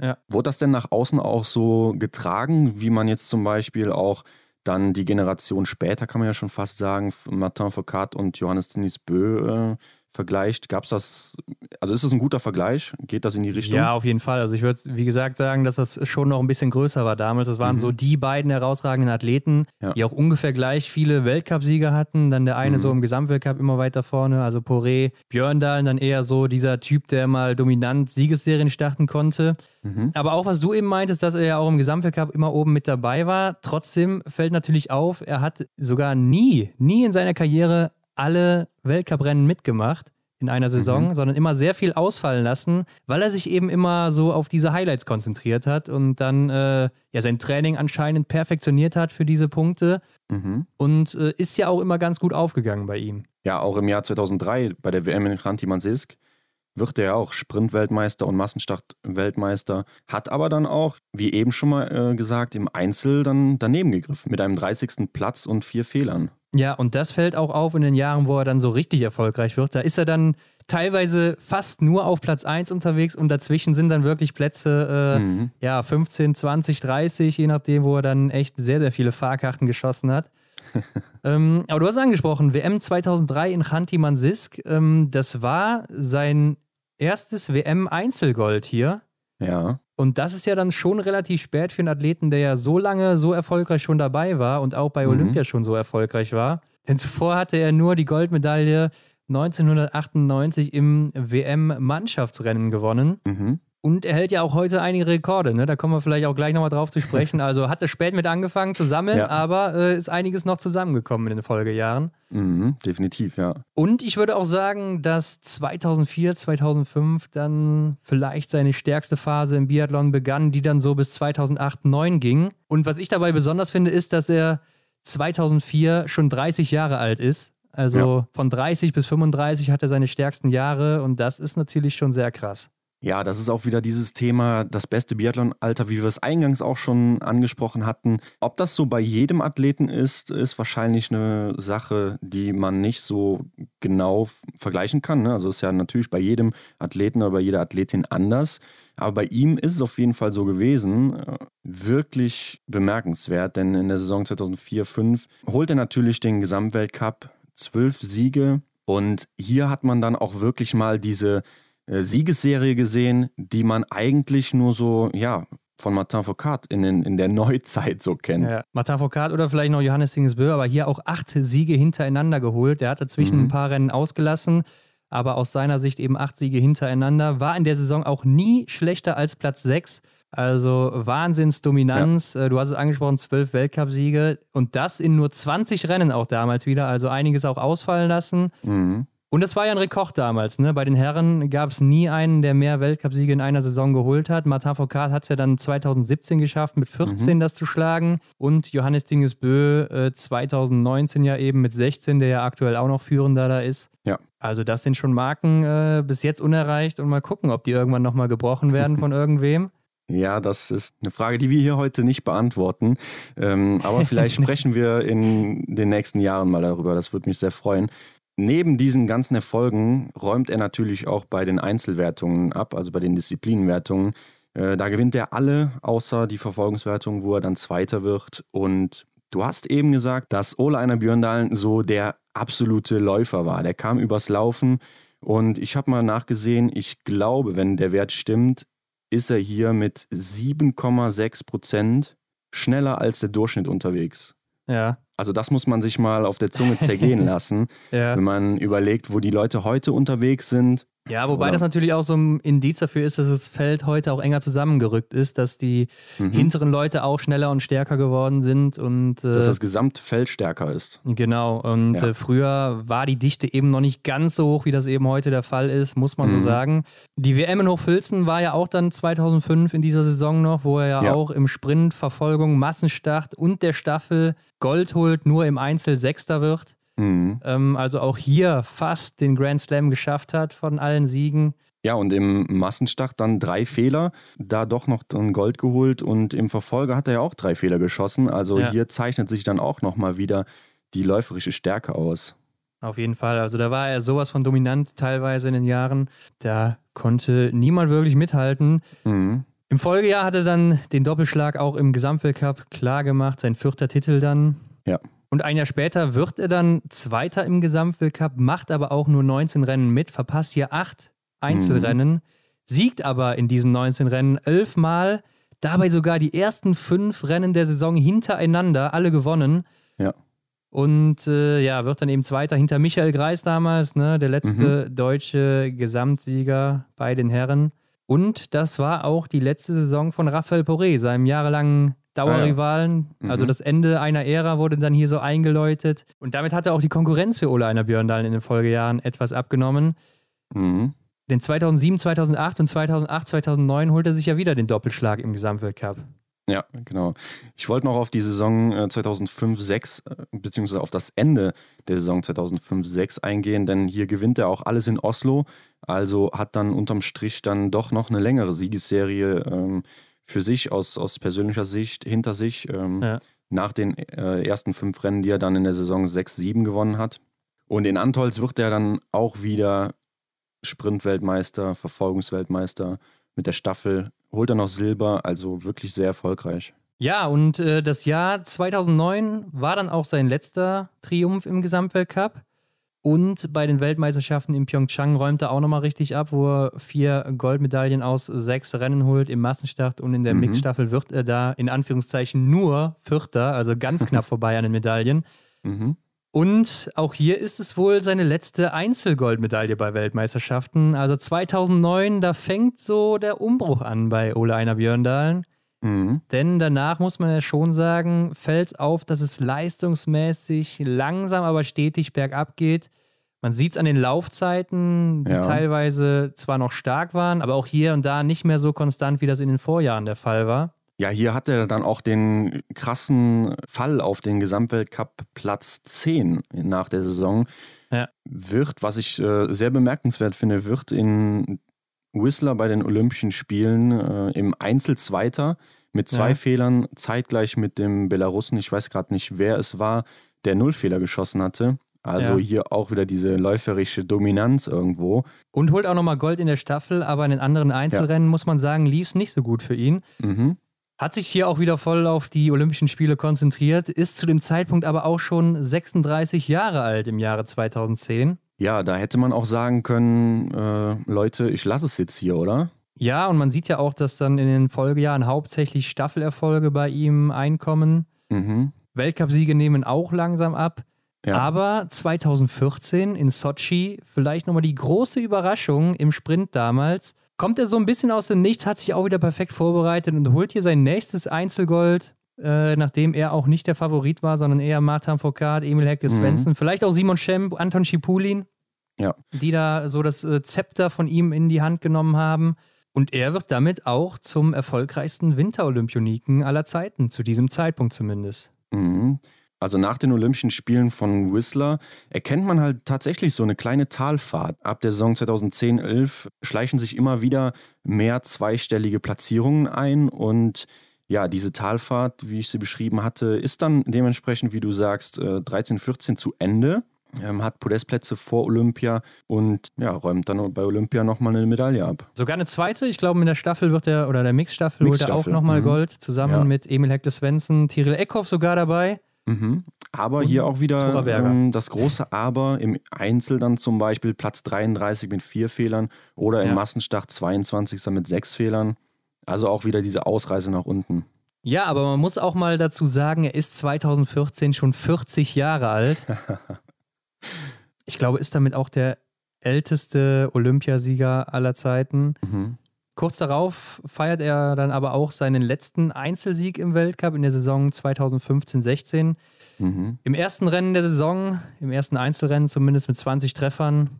Ja. Wurde das denn nach außen auch so getragen, wie man jetzt zum Beispiel auch dann die Generation später, kann man ja schon fast sagen, Martin Foucault und Johannes Denis Bö äh, vergleicht, gab es das, also ist das ein guter Vergleich? Geht das in die Richtung? Ja, auf jeden Fall. Also ich würde, wie gesagt, sagen, dass das schon noch ein bisschen größer war damals. Das waren mhm. so die beiden herausragenden Athleten, ja. die auch ungefähr gleich viele Weltcupsieger hatten. Dann der eine mhm. so im Gesamtweltcup immer weiter vorne, also Poré, Björndal, dann eher so dieser Typ, der mal dominant Siegesserien starten konnte. Mhm. Aber auch was du eben meintest, dass er ja auch im Gesamtweltcup immer oben mit dabei war. Trotzdem fällt natürlich auf, er hat sogar nie, nie in seiner Karriere alle Weltcuprennen mitgemacht in einer Saison, mhm. sondern immer sehr viel ausfallen lassen, weil er sich eben immer so auf diese Highlights konzentriert hat und dann äh, ja sein Training anscheinend perfektioniert hat für diese Punkte mhm. und äh, ist ja auch immer ganz gut aufgegangen bei ihm. Ja, auch im Jahr 2003 bei der WM in Kranti Mansisk wird er auch Sprint-Weltmeister und Massenstart-Weltmeister, hat aber dann auch, wie eben schon mal äh, gesagt, im Einzel dann daneben gegriffen mit einem 30. Platz und vier Fehlern. Ja, und das fällt auch auf in den Jahren, wo er dann so richtig erfolgreich wird. Da ist er dann teilweise fast nur auf Platz 1 unterwegs und dazwischen sind dann wirklich Plätze äh, mhm. ja, 15, 20, 30, je nachdem, wo er dann echt sehr, sehr viele Fahrkarten geschossen hat. ähm, aber du hast angesprochen, WM 2003 in Chanty Mansisk, ähm, das war sein erstes WM-Einzelgold hier. Ja. Und das ist ja dann schon relativ spät für einen Athleten, der ja so lange so erfolgreich schon dabei war und auch bei mhm. Olympia schon so erfolgreich war. Denn zuvor hatte er nur die Goldmedaille 1998 im WM-Mannschaftsrennen gewonnen. Mhm. Und er hält ja auch heute einige Rekorde, ne? Da kommen wir vielleicht auch gleich nochmal drauf zu sprechen. Also hat er spät mit angefangen zu sammeln, ja. aber äh, ist einiges noch zusammengekommen in den Folgejahren. Mhm, definitiv, ja. Und ich würde auch sagen, dass 2004, 2005 dann vielleicht seine stärkste Phase im Biathlon begann, die dann so bis 2008, 2009 ging. Und was ich dabei besonders finde, ist, dass er 2004 schon 30 Jahre alt ist. Also ja. von 30 bis 35 hat er seine stärksten Jahre und das ist natürlich schon sehr krass. Ja, das ist auch wieder dieses Thema, das beste Biathlon-Alter, wie wir es eingangs auch schon angesprochen hatten. Ob das so bei jedem Athleten ist, ist wahrscheinlich eine Sache, die man nicht so genau vergleichen kann. Ne? Also ist ja natürlich bei jedem Athleten oder bei jeder Athletin anders. Aber bei ihm ist es auf jeden Fall so gewesen, äh, wirklich bemerkenswert, denn in der Saison 2004-5 holt er natürlich den Gesamtweltcup, zwölf Siege. Und hier hat man dann auch wirklich mal diese Siegesserie gesehen, die man eigentlich nur so, ja, von Martin Foucault in, in der Neuzeit so kennt. Ja, Martin Foucault oder vielleicht noch Johannes Dingesbö, aber hier auch acht Siege hintereinander geholt. Der hat dazwischen mhm. ein paar Rennen ausgelassen, aber aus seiner Sicht eben acht Siege hintereinander. War in der Saison auch nie schlechter als Platz sechs. Also Wahnsinnsdominanz. Ja. Äh, du hast es angesprochen, zwölf Weltcupsiege und das in nur 20 Rennen auch damals wieder. Also einiges auch ausfallen lassen. Mhm. Und das war ja ein Rekord damals. Ne? Bei den Herren gab es nie einen, der mehr Weltcupsiege in einer Saison geholt hat. Martin Foucault hat es ja dann 2017 geschafft, mit 14 mhm. das zu schlagen. Und Johannes Dingesbö äh, 2019 ja eben mit 16, der ja aktuell auch noch führender da ist. Ja. Also das sind schon Marken äh, bis jetzt unerreicht und mal gucken, ob die irgendwann nochmal gebrochen werden von irgendwem. Ja, das ist eine Frage, die wir hier heute nicht beantworten. Ähm, aber vielleicht sprechen wir in den nächsten Jahren mal darüber. Das würde mich sehr freuen. Neben diesen ganzen Erfolgen räumt er natürlich auch bei den Einzelwertungen ab, also bei den Disziplinenwertungen. Äh, da gewinnt er alle, außer die Verfolgungswertung, wo er dann Zweiter wird. Und du hast eben gesagt, dass Ole Einer Björndalen so der absolute Läufer war. Der kam übers Laufen. Und ich habe mal nachgesehen, ich glaube, wenn der Wert stimmt, ist er hier mit 7,6 Prozent schneller als der Durchschnitt unterwegs. Ja. Also das muss man sich mal auf der Zunge zergehen lassen, ja. wenn man überlegt, wo die Leute heute unterwegs sind ja, wobei Oder? das natürlich auch so ein Indiz dafür ist, dass das Feld heute auch enger zusammengerückt ist, dass die mhm. hinteren Leute auch schneller und stärker geworden sind und äh, dass das Gesamtfeld stärker ist. Genau. Und ja. äh, früher war die Dichte eben noch nicht ganz so hoch, wie das eben heute der Fall ist, muss man mhm. so sagen. Die WM in Hochfilzen war ja auch dann 2005 in dieser Saison noch, wo er ja, ja. auch im Sprint, Verfolgung, Massenstart und der Staffel Gold holt, nur im Einzel Sechster wird. Mhm. Ähm, also auch hier fast den Grand Slam geschafft hat von allen Siegen. Ja, und im Massenstart dann drei Fehler, da doch noch ein Gold geholt und im Verfolger hat er ja auch drei Fehler geschossen. Also ja. hier zeichnet sich dann auch nochmal wieder die läuferische Stärke aus. Auf jeden Fall. Also da war er sowas von dominant teilweise in den Jahren. Da konnte niemand wirklich mithalten. Mhm. Im Folgejahr hat er dann den Doppelschlag auch im Gesamtweltcup klar gemacht, sein vierter Titel dann. Ja. Und ein Jahr später wird er dann Zweiter im Gesamtweltcup, macht aber auch nur 19 Rennen mit, verpasst hier acht Einzelrennen, mhm. siegt aber in diesen 19 Rennen elfmal, dabei sogar die ersten fünf Rennen der Saison hintereinander, alle gewonnen. Ja. Und äh, ja, wird dann eben Zweiter hinter Michael Greis damals, ne, der letzte mhm. deutsche Gesamtsieger bei den Herren. Und das war auch die letzte Saison von Raphael Poré, seinem jahrelangen Dauerrivalen. Ah, ja. Also mhm. das Ende einer Ära wurde dann hier so eingeläutet. Und damit hatte auch die Konkurrenz für Ole Einer Björndalen in den Folgejahren etwas abgenommen. Mhm. Denn 2007, 2008 und 2008, 2009 holt er sich ja wieder den Doppelschlag im Gesamtweltcup. Ja, genau. Ich wollte noch auf die Saison 2005-6, äh, äh, beziehungsweise auf das Ende der Saison 2005-6 eingehen, denn hier gewinnt er auch alles in Oslo, also hat dann unterm Strich dann doch noch eine längere Siegesserie ähm, für sich aus, aus persönlicher Sicht hinter sich, ähm, ja. nach den äh, ersten fünf Rennen, die er dann in der Saison 6-7 gewonnen hat. Und in Antolz wird er dann auch wieder Sprintweltmeister, Verfolgungsweltmeister mit der Staffel, holt er noch Silber, also wirklich sehr erfolgreich. Ja, und äh, das Jahr 2009 war dann auch sein letzter Triumph im Gesamtweltcup. Und bei den Weltmeisterschaften in Pyeongchang räumt er auch nochmal richtig ab, wo er vier Goldmedaillen aus sechs Rennen holt im Massenstart und in der mhm. Mixstaffel wird er da in Anführungszeichen nur Vierter, also ganz knapp vorbei an den Medaillen. Mhm. Und auch hier ist es wohl seine letzte Einzelgoldmedaille bei Weltmeisterschaften. Also 2009, da fängt so der Umbruch an bei Ole Einer Björndalen. Mhm. Denn danach muss man ja schon sagen, fällt auf, dass es leistungsmäßig langsam, aber stetig bergab geht. Man sieht es an den Laufzeiten, die ja. teilweise zwar noch stark waren, aber auch hier und da nicht mehr so konstant, wie das in den Vorjahren der Fall war. Ja, hier hat er dann auch den krassen Fall auf den Gesamtweltcup Platz 10 nach der Saison. Ja. Wird, was ich äh, sehr bemerkenswert finde, wird in Whistler bei den Olympischen Spielen äh, im Einzel Zweiter mit zwei ja. Fehlern zeitgleich mit dem Belarussen. Ich weiß gerade nicht, wer es war, der Nullfehler geschossen hatte. Also ja. hier auch wieder diese läuferische Dominanz irgendwo. Und holt auch nochmal Gold in der Staffel, aber in den anderen Einzelrennen, ja. muss man sagen, lief es nicht so gut für ihn. Mhm. Hat sich hier auch wieder voll auf die Olympischen Spiele konzentriert, ist zu dem Zeitpunkt aber auch schon 36 Jahre alt im Jahre 2010. Ja, da hätte man auch sagen können, äh, Leute, ich lasse es jetzt hier, oder? Ja, und man sieht ja auch, dass dann in den Folgejahren hauptsächlich Staffelerfolge bei ihm einkommen. Mhm. Weltcupsiege nehmen auch langsam ab. Ja. Aber 2014 in Sochi vielleicht nochmal die große Überraschung im Sprint damals kommt er so ein bisschen aus dem Nichts, hat sich auch wieder perfekt vorbereitet und holt hier sein nächstes Einzelgold, äh, nachdem er auch nicht der Favorit war, sondern eher Martin Foucault, Emil Hecke. Svensson, mhm. vielleicht auch Simon Schemp, Anton Schipulin, ja. die da so das äh, Zepter von ihm in die Hand genommen haben. Und er wird damit auch zum erfolgreichsten Winterolympioniken aller Zeiten, zu diesem Zeitpunkt zumindest. Mhm. Also nach den Olympischen Spielen von Whistler erkennt man halt tatsächlich so eine kleine Talfahrt. Ab der Saison 2010-11 schleichen sich immer wieder mehr zweistellige Platzierungen ein und ja, diese Talfahrt, wie ich sie beschrieben hatte, ist dann dementsprechend, wie du sagst, 13, äh, 14 zu Ende. Ähm, hat Podestplätze vor Olympia und ja, räumt dann bei Olympia nochmal eine Medaille ab. Sogar eine zweite, ich glaube, in der Staffel wird er, oder der Mixstaffel, Mix holt er auch nochmal mhm. Gold, zusammen ja. mit Emil Hekle Svensson, Tyrell Eckhoff sogar dabei. Mhm. Aber Und hier auch wieder ähm, das große Aber im Einzel dann zum Beispiel Platz 33 mit vier Fehlern oder im ja. Massenstart 22. mit sechs Fehlern. Also auch wieder diese Ausreise nach unten. Ja, aber man muss auch mal dazu sagen, er ist 2014 schon 40 Jahre alt. ich glaube, ist damit auch der älteste Olympiasieger aller Zeiten. Mhm. Kurz darauf feiert er dann aber auch seinen letzten Einzelsieg im Weltcup in der Saison 2015-16. Mhm. Im ersten Rennen der Saison, im ersten Einzelrennen zumindest mit 20 Treffern,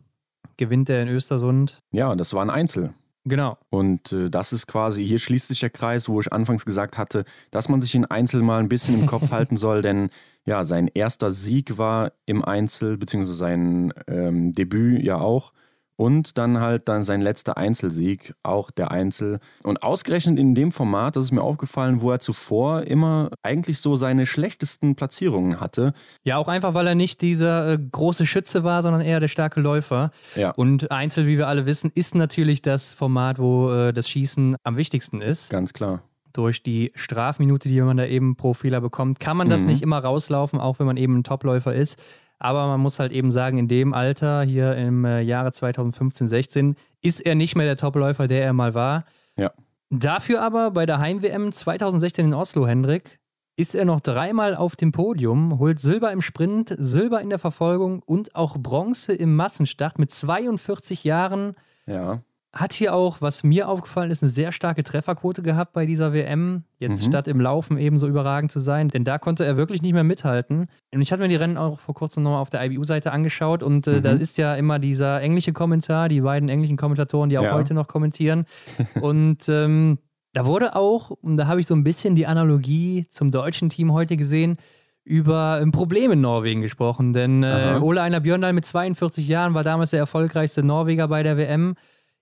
gewinnt er in Östersund. Ja, das war ein Einzel. Genau. Und äh, das ist quasi, hier schließt sich der Kreis, wo ich anfangs gesagt hatte, dass man sich in Einzel mal ein bisschen im Kopf halten soll, denn ja, sein erster Sieg war im Einzel, beziehungsweise sein ähm, Debüt ja auch und dann halt dann sein letzter Einzelsieg, auch der Einzel. Und ausgerechnet in dem Format, das ist mir aufgefallen, wo er zuvor immer eigentlich so seine schlechtesten Platzierungen hatte. Ja, auch einfach, weil er nicht dieser äh, große Schütze war, sondern eher der starke Läufer. Ja. Und Einzel, wie wir alle wissen, ist natürlich das Format, wo äh, das Schießen am wichtigsten ist. Ganz klar durch die Strafminute, die man da eben pro Fehler bekommt, kann man das mhm. nicht immer rauslaufen, auch wenn man eben ein Topläufer ist. Aber man muss halt eben sagen, in dem Alter, hier im äh, Jahre 2015, 16, ist er nicht mehr der Topläufer, der er mal war. Ja. Dafür aber bei der Heim-WM 2016 in Oslo, Hendrik, ist er noch dreimal auf dem Podium, holt Silber im Sprint, Silber in der Verfolgung und auch Bronze im Massenstart mit 42 Jahren. Ja hat hier auch, was mir aufgefallen ist, eine sehr starke Trefferquote gehabt bei dieser WM. Jetzt mhm. statt im Laufen ebenso überragend zu sein, denn da konnte er wirklich nicht mehr mithalten. Und ich hatte mir die Rennen auch vor kurzem nochmal auf der IBU-Seite angeschaut und äh, mhm. da ist ja immer dieser englische Kommentar, die beiden englischen Kommentatoren, die auch ja. heute noch kommentieren. und ähm, Da wurde auch, und da habe ich so ein bisschen die Analogie zum deutschen Team heute gesehen, über ein Problem in Norwegen gesprochen. Denn äh, Ole Einar Björndal mit 42 Jahren war damals der erfolgreichste Norweger bei der WM.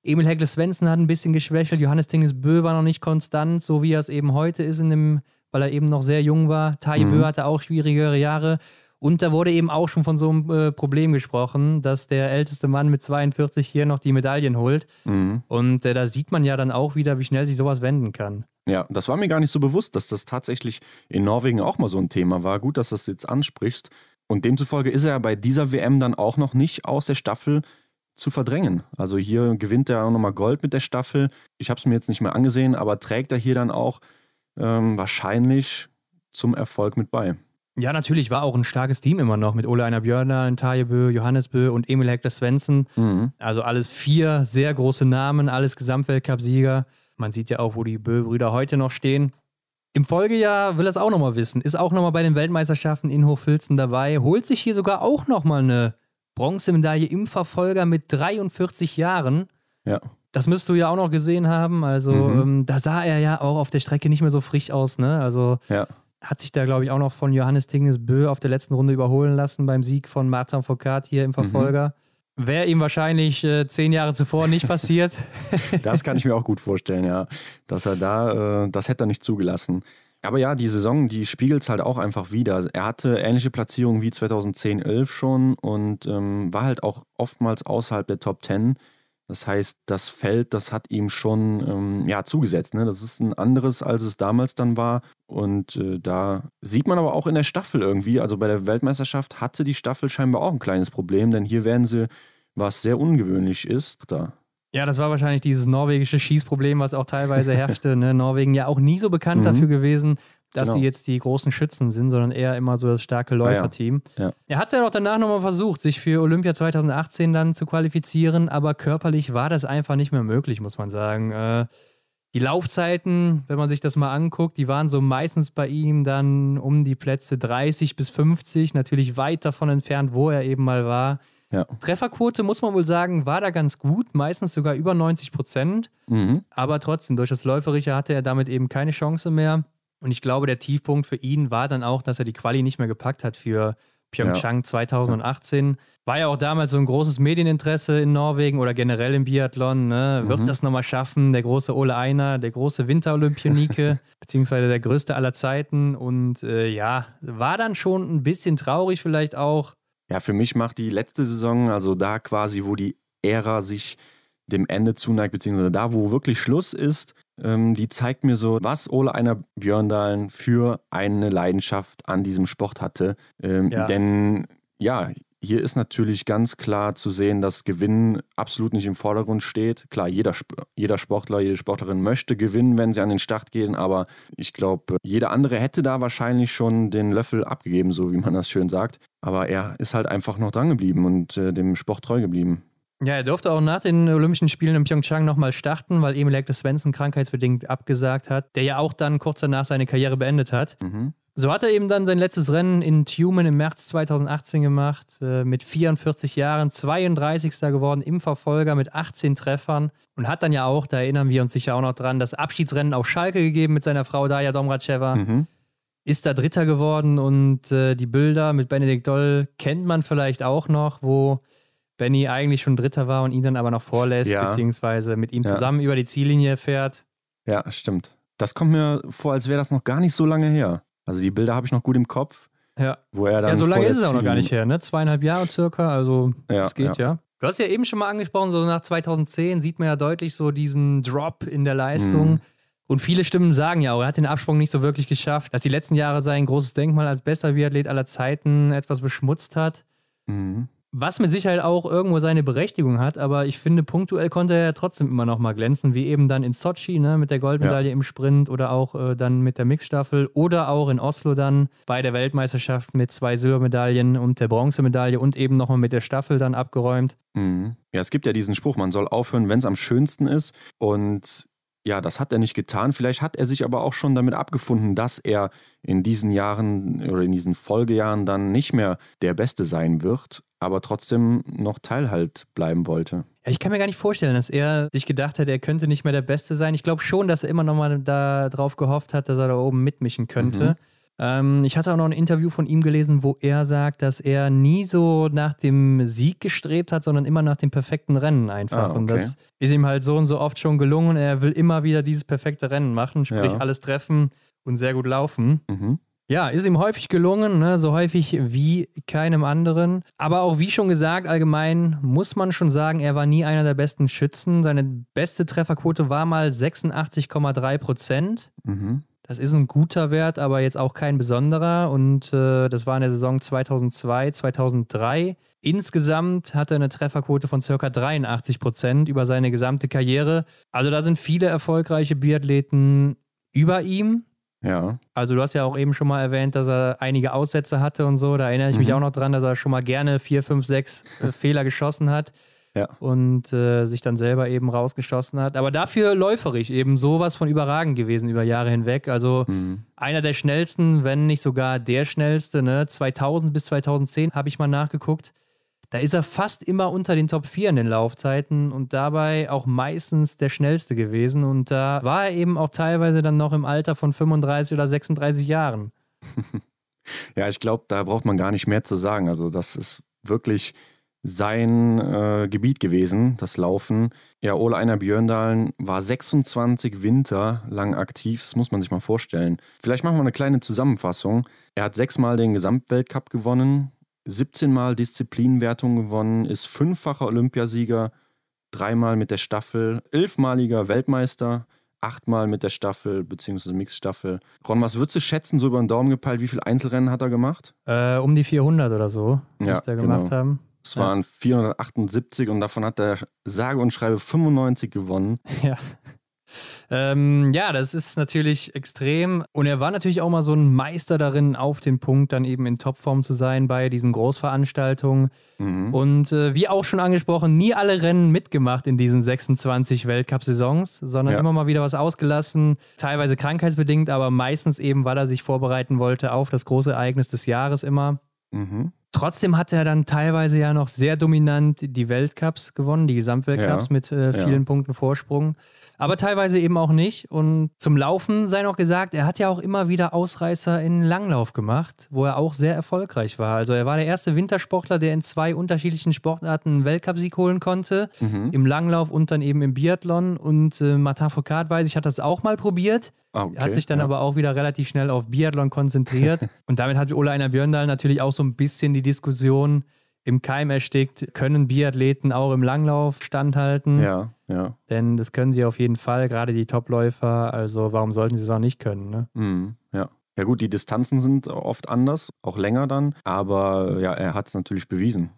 Emil Hegle Svensson hat ein bisschen geschwächelt, Johannes Tinges Bö war noch nicht konstant, so wie er es eben heute ist, in dem, weil er eben noch sehr jung war. Taje mhm. Bö hatte auch schwierigere Jahre. Und da wurde eben auch schon von so einem äh, Problem gesprochen, dass der älteste Mann mit 42 hier noch die Medaillen holt. Mhm. Und äh, da sieht man ja dann auch wieder, wie schnell sich sowas wenden kann. Ja, das war mir gar nicht so bewusst, dass das tatsächlich in Norwegen auch mal so ein Thema war. Gut, dass du das jetzt ansprichst. Und demzufolge ist er bei dieser WM dann auch noch nicht aus der Staffel zu verdrängen. Also hier gewinnt er auch nochmal Gold mit der Staffel. Ich habe es mir jetzt nicht mehr angesehen, aber trägt er hier dann auch ähm, wahrscheinlich zum Erfolg mit bei. Ja, natürlich war auch ein starkes Team immer noch mit Ole Einer Björner, Tajebö, Johannes Bö und Emil Hector Svensson. Mhm. Also alles vier sehr große Namen, alles Gesamtweltcup-Sieger. Man sieht ja auch, wo die Bö-Brüder heute noch stehen. Im Folgejahr will er es auch nochmal wissen. Ist auch nochmal bei den Weltmeisterschaften in Hochfilzen dabei. Holt sich hier sogar auch nochmal eine Bronzemedaille im Verfolger mit 43 Jahren. Ja. Das müsst du ja auch noch gesehen haben. Also mhm. ähm, da sah er ja auch auf der Strecke nicht mehr so frisch aus. Ne? Also ja hat sich da, glaube ich, auch noch von Johannes Tingnes Bö auf der letzten Runde überholen lassen beim Sieg von Martin Foucault hier im mhm. Verfolger. Mhm. Wäre ihm wahrscheinlich äh, zehn Jahre zuvor nicht passiert. das kann ich mir auch gut vorstellen, ja. Dass er da, äh, das hätte er nicht zugelassen. Aber ja, die Saison, die spiegelt es halt auch einfach wieder. Er hatte ähnliche Platzierungen wie 2010, 11 schon und ähm, war halt auch oftmals außerhalb der Top 10. Das heißt, das Feld, das hat ihm schon ähm, ja, zugesetzt. Ne? Das ist ein anderes, als es damals dann war. Und äh, da sieht man aber auch in der Staffel irgendwie, also bei der Weltmeisterschaft hatte die Staffel scheinbar auch ein kleines Problem, denn hier werden sie, was sehr ungewöhnlich ist, da. Ja, das war wahrscheinlich dieses norwegische Schießproblem, was auch teilweise herrschte. Ne? Norwegen ja auch nie so bekannt mhm. dafür gewesen, dass genau. sie jetzt die großen Schützen sind, sondern eher immer so das starke Läuferteam. Ah, ja. Ja. Er hat es ja noch danach nochmal versucht, sich für Olympia 2018 dann zu qualifizieren, aber körperlich war das einfach nicht mehr möglich, muss man sagen. Äh, die Laufzeiten, wenn man sich das mal anguckt, die waren so meistens bei ihm dann um die Plätze 30 bis 50, natürlich weit davon entfernt, wo er eben mal war. Ja. Trefferquote, muss man wohl sagen, war da ganz gut, meistens sogar über 90 Prozent. Mhm. Aber trotzdem, durch das Läuferische hatte er damit eben keine Chance mehr. Und ich glaube, der Tiefpunkt für ihn war dann auch, dass er die Quali nicht mehr gepackt hat für Pyeongchang ja. 2018. War ja auch damals so ein großes Medieninteresse in Norwegen oder generell im Biathlon. Ne? Wird mhm. das nochmal schaffen? Der große Ole Einer, der große Winterolympionike, beziehungsweise der größte aller Zeiten. Und äh, ja, war dann schon ein bisschen traurig vielleicht auch. Ja, für mich macht die letzte Saison, also da quasi, wo die Ära sich dem Ende zuneigt, beziehungsweise da, wo wirklich Schluss ist, ähm, die zeigt mir so, was Ole Einer Björndalen für eine Leidenschaft an diesem Sport hatte. Ähm, ja. Denn ja, hier ist natürlich ganz klar zu sehen, dass Gewinnen absolut nicht im Vordergrund steht. Klar, jeder, jeder Sportler, jede Sportlerin möchte gewinnen, wenn sie an den Start gehen, aber ich glaube, jeder andere hätte da wahrscheinlich schon den Löffel abgegeben, so wie man das schön sagt. Aber er ist halt einfach noch dran geblieben und äh, dem Sport treu geblieben. Ja, er durfte auch nach den Olympischen Spielen in Pyeongchang nochmal starten, weil Emil Hector Svensson krankheitsbedingt abgesagt hat, der ja auch dann kurz danach seine Karriere beendet hat. Mhm. So hat er eben dann sein letztes Rennen in Tumen im März 2018 gemacht, äh, mit 44 Jahren, 32. geworden im Verfolger mit 18 Treffern und hat dann ja auch, da erinnern wir uns sicher auch noch dran, das Abschiedsrennen auf Schalke gegeben mit seiner Frau Daya Domracheva. Mhm. Ist da Dritter geworden und äh, die Bilder mit Benedikt Doll kennt man vielleicht auch noch, wo Benny eigentlich schon Dritter war und ihn dann aber noch vorlässt, ja. beziehungsweise mit ihm zusammen ja. über die Ziellinie fährt. Ja, stimmt. Das kommt mir vor, als wäre das noch gar nicht so lange her. Also die Bilder habe ich noch gut im Kopf. Ja. Wo er dann ja, so lange ist es auch noch gar nicht her, ne? Zweieinhalb Jahre circa, also ja, das geht ja. ja. Du hast ja eben schon mal angesprochen, so nach 2010 sieht man ja deutlich so diesen Drop in der Leistung. Mhm. Und viele Stimmen sagen ja auch, er hat den Absprung nicht so wirklich geschafft, dass die letzten Jahre sein großes Denkmal als bester Biathlet aller Zeiten etwas beschmutzt hat. Mhm. Was mit Sicherheit auch irgendwo seine Berechtigung hat, aber ich finde, punktuell konnte er trotzdem immer noch mal glänzen, wie eben dann in Sochi ne, mit der Goldmedaille ja. im Sprint oder auch äh, dann mit der Mixstaffel oder auch in Oslo dann bei der Weltmeisterschaft mit zwei Silbermedaillen und der Bronzemedaille und eben nochmal mit der Staffel dann abgeräumt. Mhm. Ja, es gibt ja diesen Spruch, man soll aufhören, wenn es am schönsten ist. Und ja, das hat er nicht getan. Vielleicht hat er sich aber auch schon damit abgefunden, dass er in diesen Jahren oder in diesen Folgejahren dann nicht mehr der Beste sein wird. aber trotzdem noch Teil halt bleiben wollte. Ja, ich kann mir gar nicht vorstellen, dass er sich gedacht hat, er könnte nicht mehr der Beste sein. Ich glaube schon, dass er immer noch mal darauf gehofft hat, dass er da oben mitmischen könnte. Mhm. Ähm, ich hatte auch noch ein Interview von ihm gelesen, wo er sagt, dass er nie so nach dem Sieg gestrebt hat, sondern immer nach dem perfekten Rennen einfach. Ah, okay. Und das ist ihm halt so und so oft schon gelungen. Er will immer wieder dieses perfekte Rennen machen, sprich ja. alles treffen und sehr gut laufen. Mhm. Ja, ist ihm häufig gelungen, ne? so häufig wie keinem anderen. Aber auch wie schon gesagt, allgemein muss man schon sagen, er war nie einer der besten Schützen. Seine beste Trefferquote war mal 86,3 Prozent. Mhm. Das ist ein guter Wert, aber jetzt auch kein besonderer. Und äh, das war in der Saison 2002, 2003. Insgesamt hatte er eine Trefferquote von ca. 83 Prozent über seine gesamte Karriere. Also da sind viele erfolgreiche Biathleten über ihm. Ja. Also du hast ja auch eben schon mal erwähnt, dass er einige Aussätze hatte und so. Da erinnere ich mhm. mich auch noch dran, dass er schon mal gerne vier, fünf, sechs äh, Fehler geschossen hat ja. und äh, sich dann selber eben rausgeschossen hat. Aber dafür läuferig eben sowas von überragend gewesen über Jahre hinweg. Also mhm. einer der schnellsten, wenn nicht sogar der schnellste. Ne? 2000 bis 2010 habe ich mal nachgeguckt. Da ist er fast immer unter den Top 4 in den Laufzeiten und dabei auch meistens der schnellste gewesen. Und da war er eben auch teilweise dann noch im Alter von 35 oder 36 Jahren. ja, ich glaube, da braucht man gar nicht mehr zu sagen. Also, das ist wirklich sein äh, Gebiet gewesen, das Laufen. Ja, Ole Einer Björndalen war 26 Winter lang aktiv, das muss man sich mal vorstellen. Vielleicht machen wir eine kleine Zusammenfassung. Er hat sechsmal den Gesamtweltcup gewonnen, 17 Mal Disziplinenwertung gewonnen, ist fünffacher Olympiasieger, dreimal mit der Staffel, elfmaliger Weltmeister, achtmal mit der Staffel bzw. Mixstaffel. Ron, was würdest du schätzen, so über den Daumen gepeilt, wie viele Einzelrennen hat er gemacht? Äh, um die 400 oder so, ja, er gemacht genau. haben. Es waren ja. 478 und davon hat er sage und schreibe 95 gewonnen. Ja. Ähm, ja, das ist natürlich extrem. Und er war natürlich auch mal so ein Meister darin, auf den Punkt dann eben in Topform zu sein bei diesen Großveranstaltungen. Mhm. Und äh, wie auch schon angesprochen, nie alle Rennen mitgemacht in diesen 26 Weltcup-Saisons, sondern ja. immer mal wieder was ausgelassen. Teilweise krankheitsbedingt, aber meistens eben, weil er sich vorbereiten wollte auf das große Ereignis des Jahres immer. Mhm. Trotzdem hat er dann teilweise ja noch sehr dominant die Weltcups gewonnen, die Gesamtweltcups ja, mit äh, vielen ja. Punkten Vorsprung. Aber teilweise eben auch nicht. Und zum Laufen sei noch gesagt, er hat ja auch immer wieder Ausreißer in Langlauf gemacht, wo er auch sehr erfolgreich war. Also er war der erste Wintersportler, der in zwei unterschiedlichen Sportarten einen Weltcupsieg holen konnte. Mhm. Im Langlauf und dann eben im Biathlon. Und äh, Martin Foucault, weiß ich, hat das auch mal probiert. Ah, okay, hat sich dann ja. aber auch wieder relativ schnell auf Biathlon konzentriert. und damit hat Ole Einer Björndal natürlich auch so ein bisschen die Diskussion im Keim erstickt. Können Biathleten auch im Langlauf standhalten? Ja, ja. Denn das können sie auf jeden Fall, gerade die Topläufer. Also warum sollten sie es auch nicht können? Ne? Mm, ja. Ja gut, die Distanzen sind oft anders, auch länger dann, aber ja, er hat es natürlich bewiesen.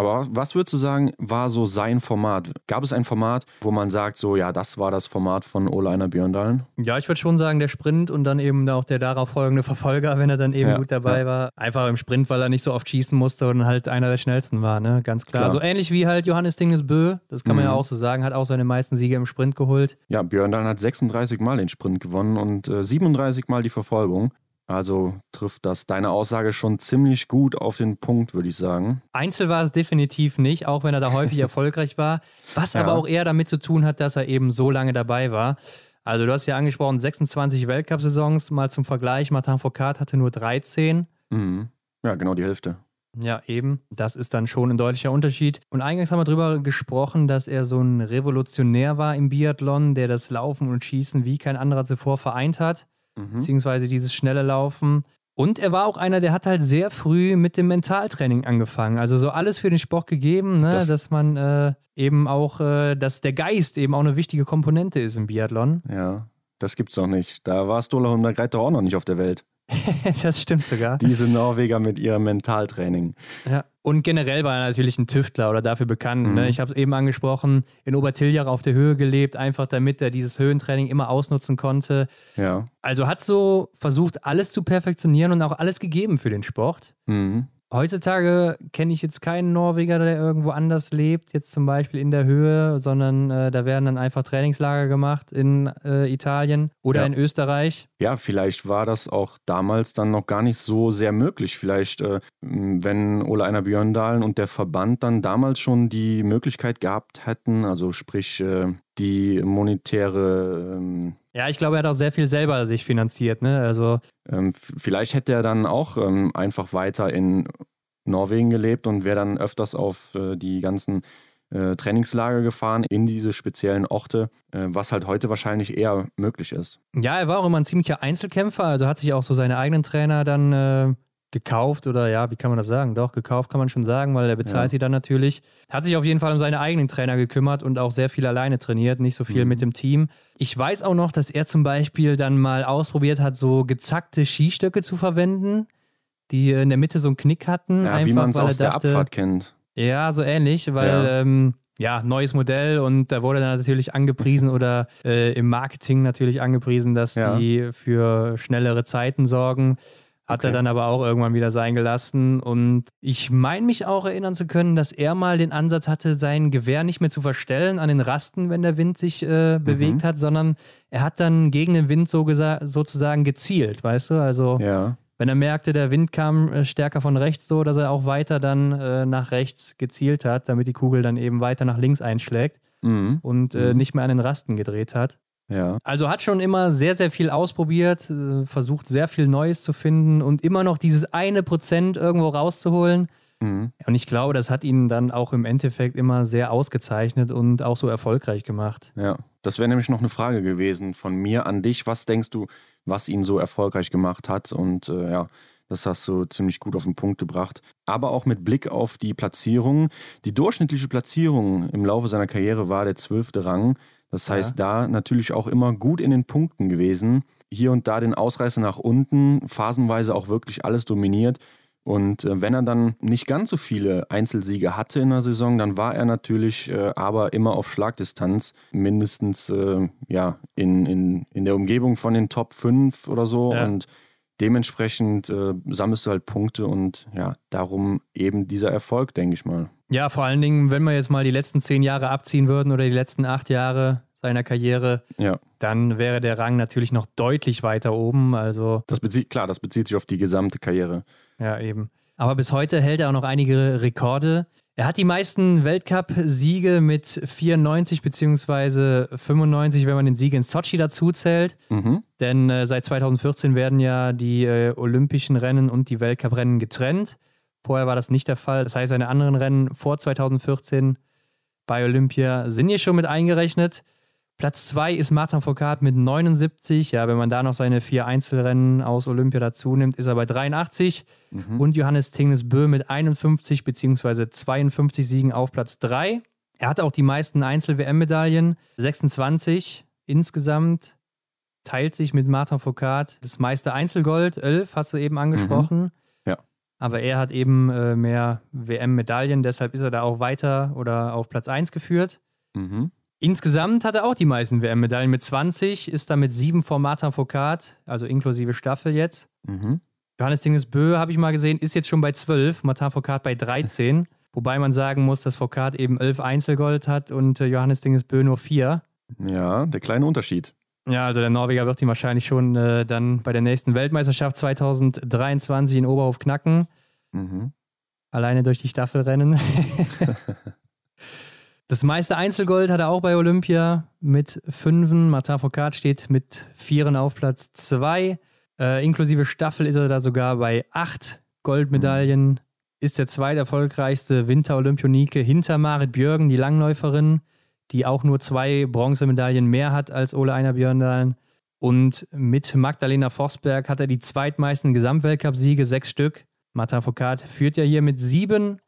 Aber was würdest du sagen, war so sein Format? Gab es ein Format, wo man sagt, so, ja, das war das Format von Ole Einer Björndalen? Ja, ich würde schon sagen, der Sprint und dann eben auch der darauf folgende Verfolger, wenn er dann eben ja, gut dabei ja. war. Einfach im Sprint, weil er nicht so oft schießen musste und halt einer der schnellsten war, ne? Ganz klar. klar. So ähnlich wie halt Johannes Dingesbö, das kann man mhm. ja auch so sagen, hat auch seine meisten Siege im Sprint geholt. Ja, Björndalen hat 36 Mal den Sprint gewonnen und äh, 37 Mal die Verfolgung. Also trifft das deine Aussage schon ziemlich gut auf den Punkt, würde ich sagen. Einzel war es definitiv nicht, auch wenn er da häufig erfolgreich war. Was ja. aber auch eher damit zu tun hat, dass er eben so lange dabei war. Also du hast ja angesprochen, 26 Weltcup-Saisons, mal zum Vergleich, Martin Foucault hatte nur 13. Mhm. Ja, genau die Hälfte. Ja, eben. Das ist dann schon ein deutlicher Unterschied. Und eingangs haben wir darüber gesprochen, dass er so ein Revolutionär war im Biathlon, der das Laufen und Schießen wie kein anderer zuvor vereint hat mhm. beziehungsweise dieses schnelle Laufen. Und er war auch einer, der hat halt sehr früh mit dem Mentaltraining angefangen. Also so alles für den Sport gegeben, ne? das dass man äh, eben auch, äh, dass der Geist eben auch eine wichtige Komponente ist im Biathlon. Ja, das gibt's doch nicht. Da war Stola und Greiter auch noch nicht auf der Welt. das stimmt sogar. Diese Norweger mit ihrem Mentaltraining. Ja. Und generell war er natürlich ein Tüftler oder dafür bekannt. Ne? Mhm. Ne? Ich habe es eben angesprochen, in Obertiljach auf der Höhe gelebt, einfach damit er dieses Höhentraining immer ausnutzen konnte. Ja. Also hat so versucht, alles zu perfektionieren und auch alles gegeben für den Sport. Mhm. Heutzutage kenne ich jetzt keinen Norweger, der irgendwo anders lebt, jetzt zum Beispiel in der Höhe, sondern äh, da werden dann einfach Trainingslager gemacht in äh, Italien oder Ja. in Österreich. Ja, vielleicht war das auch damals dann noch gar nicht so sehr möglich. Vielleicht, äh, wenn Ole Einar Björndalen und der Verband dann damals schon die Möglichkeit gehabt hätten, also sprich äh, die monetäre, ähm, Ja, ich glaube, er hat auch sehr viel selber sich finanziert. Ne? Also ähm, vielleicht hätte er dann auch ähm, einfach weiter in Norwegen gelebt und wäre dann öfters auf äh, die ganzen äh, Trainingslager gefahren in diese speziellen Orte, äh, was halt heute wahrscheinlich eher möglich ist. Ja, er war auch immer ein ziemlicher Einzelkämpfer, also hat sich auch so seine eigenen Trainer dann äh, gekauft oder ja, wie kann man das sagen? Doch, gekauft kann man schon sagen, weil er bezahlt Ja. sie dann natürlich. Hat sich auf jeden Fall um seine eigenen Trainer gekümmert und auch sehr viel alleine trainiert, nicht so viel Mhm. mit dem Team. Ich weiß auch noch, dass er zum Beispiel dann mal ausprobiert hat, so gezackte Skistöcke zu verwenden, die in der Mitte so einen Knick hatten. Ja, einfach, wie man es aus der dachte- Abfahrt kennt. ja, so ähnlich, weil Ja. ähm, ja, neues Modell und da wurde dann natürlich angepriesen oder äh, im Marketing natürlich angepriesen, dass Ja. die für schnellere Zeiten sorgen. Hat er Okay. dann aber auch irgendwann wieder sein gelassen. Und ich meine mich auch erinnern zu können, dass er mal den Ansatz hatte, sein Gewehr nicht mehr zu verstellen an den Rasten, wenn der Wind sich äh, Mhm. bewegt hat, sondern er hat dann gegen den Wind so sozusagen gezielt, weißt du? Also Ja. wenn er merkte, der Wind kam äh, stärker von rechts, so dass er auch weiter dann äh, nach rechts gezielt hat, damit die Kugel dann eben weiter nach links einschlägt Mhm. und äh, Mhm. nicht mehr an den Rasten gedreht hat. Ja. Also hat schon immer sehr, sehr viel ausprobiert, äh, versucht sehr viel Neues zu finden und immer noch dieses eine Prozent irgendwo rauszuholen. Mhm. Und ich glaube, das hat ihn dann auch im Endeffekt immer sehr ausgezeichnet und auch so erfolgreich gemacht. Ja. Das wäre nämlich noch eine Frage gewesen von mir an dich. Was denkst du, was ihn so erfolgreich gemacht hat? Und äh, ja, das hast du ziemlich gut auf den Punkt gebracht. Aber auch mit Blick auf die Platzierung. Die durchschnittliche Platzierung im Laufe seiner Karriere war der zwölfte Rang. Das Ja. heißt, da natürlich auch immer gut in den Punkten gewesen. Hier und da den Ausreißer nach unten, phasenweise auch wirklich alles dominiert. Und äh, wenn er dann nicht ganz so viele Einzelsiege hatte in der Saison, dann war er natürlich äh, aber immer auf Schlagdistanz, mindestens äh, ja, in, in, in der Umgebung von den Top 5 oder so. Ja. Und dementsprechend äh, sammelst du halt Punkte und ja, darum eben dieser Erfolg, denke ich mal. Ja, vor allen Dingen, wenn wir jetzt mal die letzten zehn Jahre abziehen würden oder die letzten acht Jahre seiner Karriere, Ja, dann wäre der Rang natürlich noch deutlich weiter oben. Also, das bezieht, klar, das bezieht sich auf die gesamte Karriere. ja, eben. Aber bis heute hält er auch noch einige Rekorde. Er hat die meisten Weltcup-Siege mit 94 beziehungsweise 95, wenn man den Sieg in Sochi dazu zählt. Mhm. Denn äh, seit 2014 werden ja die äh, Olympischen Rennen und die Weltcuprennen getrennt. Vorher war das nicht der Fall. Das heißt, seine anderen Rennen vor 2014 bei Olympia sind hier schon mit eingerechnet. Platz 2 ist Martin Foucault mit 79. Ja, wenn man da noch seine vier Einzelrennen aus Olympia dazu nimmt, ist er bei 83. Mhm. Und Johannes Tingnes Bö mit 51 bzw. 52 Siegen auf Platz 3. Er hat auch die meisten Einzel-WM-Medaillen, 26 insgesamt. Teilt sich mit Martin Foucault das meiste Einzelgold, 11, hast du eben angesprochen. Ja. Aber er hat eben äh, mehr WM-Medaillen, deshalb ist er da auch weiter oder auf Platz 1 geführt. Mhm. Insgesamt hat er auch die meisten WM-Medaillen mit 20, ist damit sieben vor Martin Foucault, also inklusive Staffel jetzt. Mhm. Johannes Dinges Bö, habe ich mal gesehen, ist jetzt schon bei 12, Martin Foucault bei 13. Wobei man sagen muss, dass Foucault eben 11 Einzelgold hat und äh, Johannes Dinges Bö nur 4. Ja, der kleine Unterschied. Ja, also der Norweger wird ihn wahrscheinlich schon äh, dann bei der nächsten Weltmeisterschaft 2023 in Oberhof knacken. Mhm. Alleine durch die Staffelrennen. das meiste Einzelgold hat er auch bei Olympia mit Fünfen. Martin Foucault steht mit Vieren auf Platz 2. Äh, inklusive Staffel ist er da sogar bei acht Goldmedaillen. Ist der zweiterfolgreichste Winter-Olympionike hinter Marit Björgen, die Langläuferin, die auch nur zwei Bronzemedaillen mehr hat als Ole Einar Björndalen. Und mit Magdalena Forsberg hat er die zweitmeisten Gesamtweltcup-Siege, sechs Stück. Martin Foucault führt ja hier mit sieben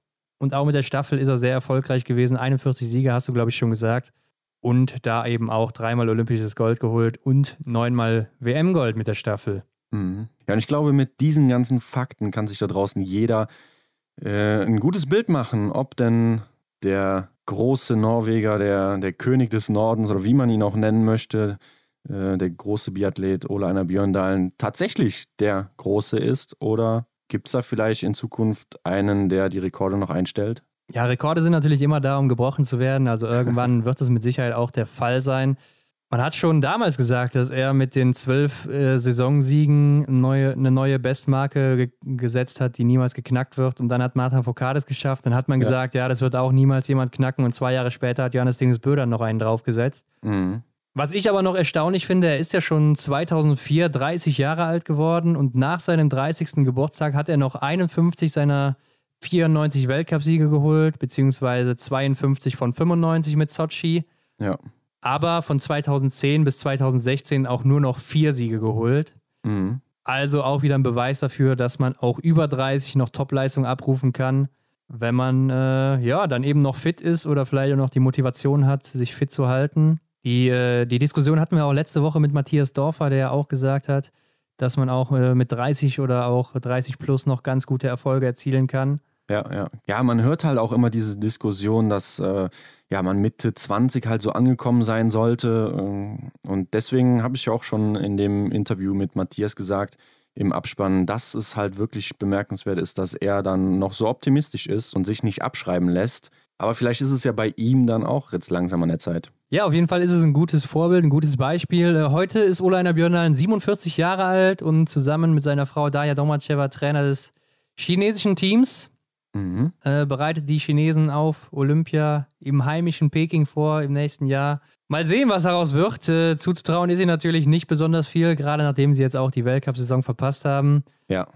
und auch mit der Staffel ist er sehr erfolgreich gewesen. 41 Siege hast du, glaube ich, schon gesagt. Und da eben auch dreimal olympisches Gold geholt und neunmal WM-Gold mit der Staffel. Mhm. Ja, und ich glaube, mit diesen ganzen Fakten kann sich da draußen jeder äh, ein gutes Bild machen, ob denn der große Norweger, der, der König des Nordens oder wie man ihn auch nennen möchte, äh, der große Biathlet Ole Einar Björndalen tatsächlich der Große ist oder Gibt es da vielleicht in Zukunft einen, der die Rekorde noch einstellt? Ja, Rekorde sind natürlich immer da, um gebrochen zu werden. Also irgendwann wird es mit Sicherheit auch der Fall sein. Man hat schon damals gesagt, dass er mit den zwölf äh, Saisonsiegen eine neue, eine neue Bestmarke ge gesetzt hat, die niemals geknackt wird. Und dann hat Martin Foucault geschafft. Dann hat man ja. gesagt, ja, das wird auch niemals jemand knacken. Und zwei Jahre später hat Johannes Dinges Böder noch einen draufgesetzt. Mhm. Was ich aber noch erstaunlich finde, er ist ja schon 2004 30 Jahre alt geworden und nach seinem 30. Geburtstag hat er noch 51 seiner 94 Weltcupsiege geholt, beziehungsweise 52 von 95 mit Sochi. Ja aber von 2010 bis 2016 auch nur noch vier Siege geholt. Mhm. Also auch wieder ein Beweis dafür, dass man auch über 30 noch Topleistung abrufen kann, wenn man äh, ja dann eben noch fit ist oder vielleicht auch noch die Motivation hat, sich fit zu halten. Die, äh, die Diskussion hatten wir auch letzte Woche mit Matthias Dorfer, der ja auch gesagt hat, dass man auch äh, mit 30 oder auch 30 plus noch ganz gute Erfolge erzielen kann. Ja, ja. Ja, man hört halt auch immer diese Diskussion, dass äh, ja, man Mitte 20 halt so angekommen sein sollte. Äh, und deswegen habe ich auch schon in dem Interview mit Matthias gesagt, im Abspann, dass es halt wirklich bemerkenswert ist, dass er dann noch so optimistisch ist und sich nicht abschreiben lässt. Aber vielleicht ist es ja bei ihm dann auch jetzt langsam an der Zeit. Ja, auf jeden Fall ist es ein gutes Vorbild, ein gutes Beispiel. Äh, heute ist Olainer Björnalen 47 Jahre alt und zusammen mit seiner Frau Daya Domacheva Trainer des chinesischen Teams. Mhm. Äh, bereitet die Chinesen auf Olympia im heimischen Peking vor im nächsten Jahr. Mal sehen, was daraus wird. Äh, zuzutrauen ist ihnen natürlich nicht besonders viel, gerade nachdem sie jetzt auch die Weltcup-Saison verpasst haben. Ja.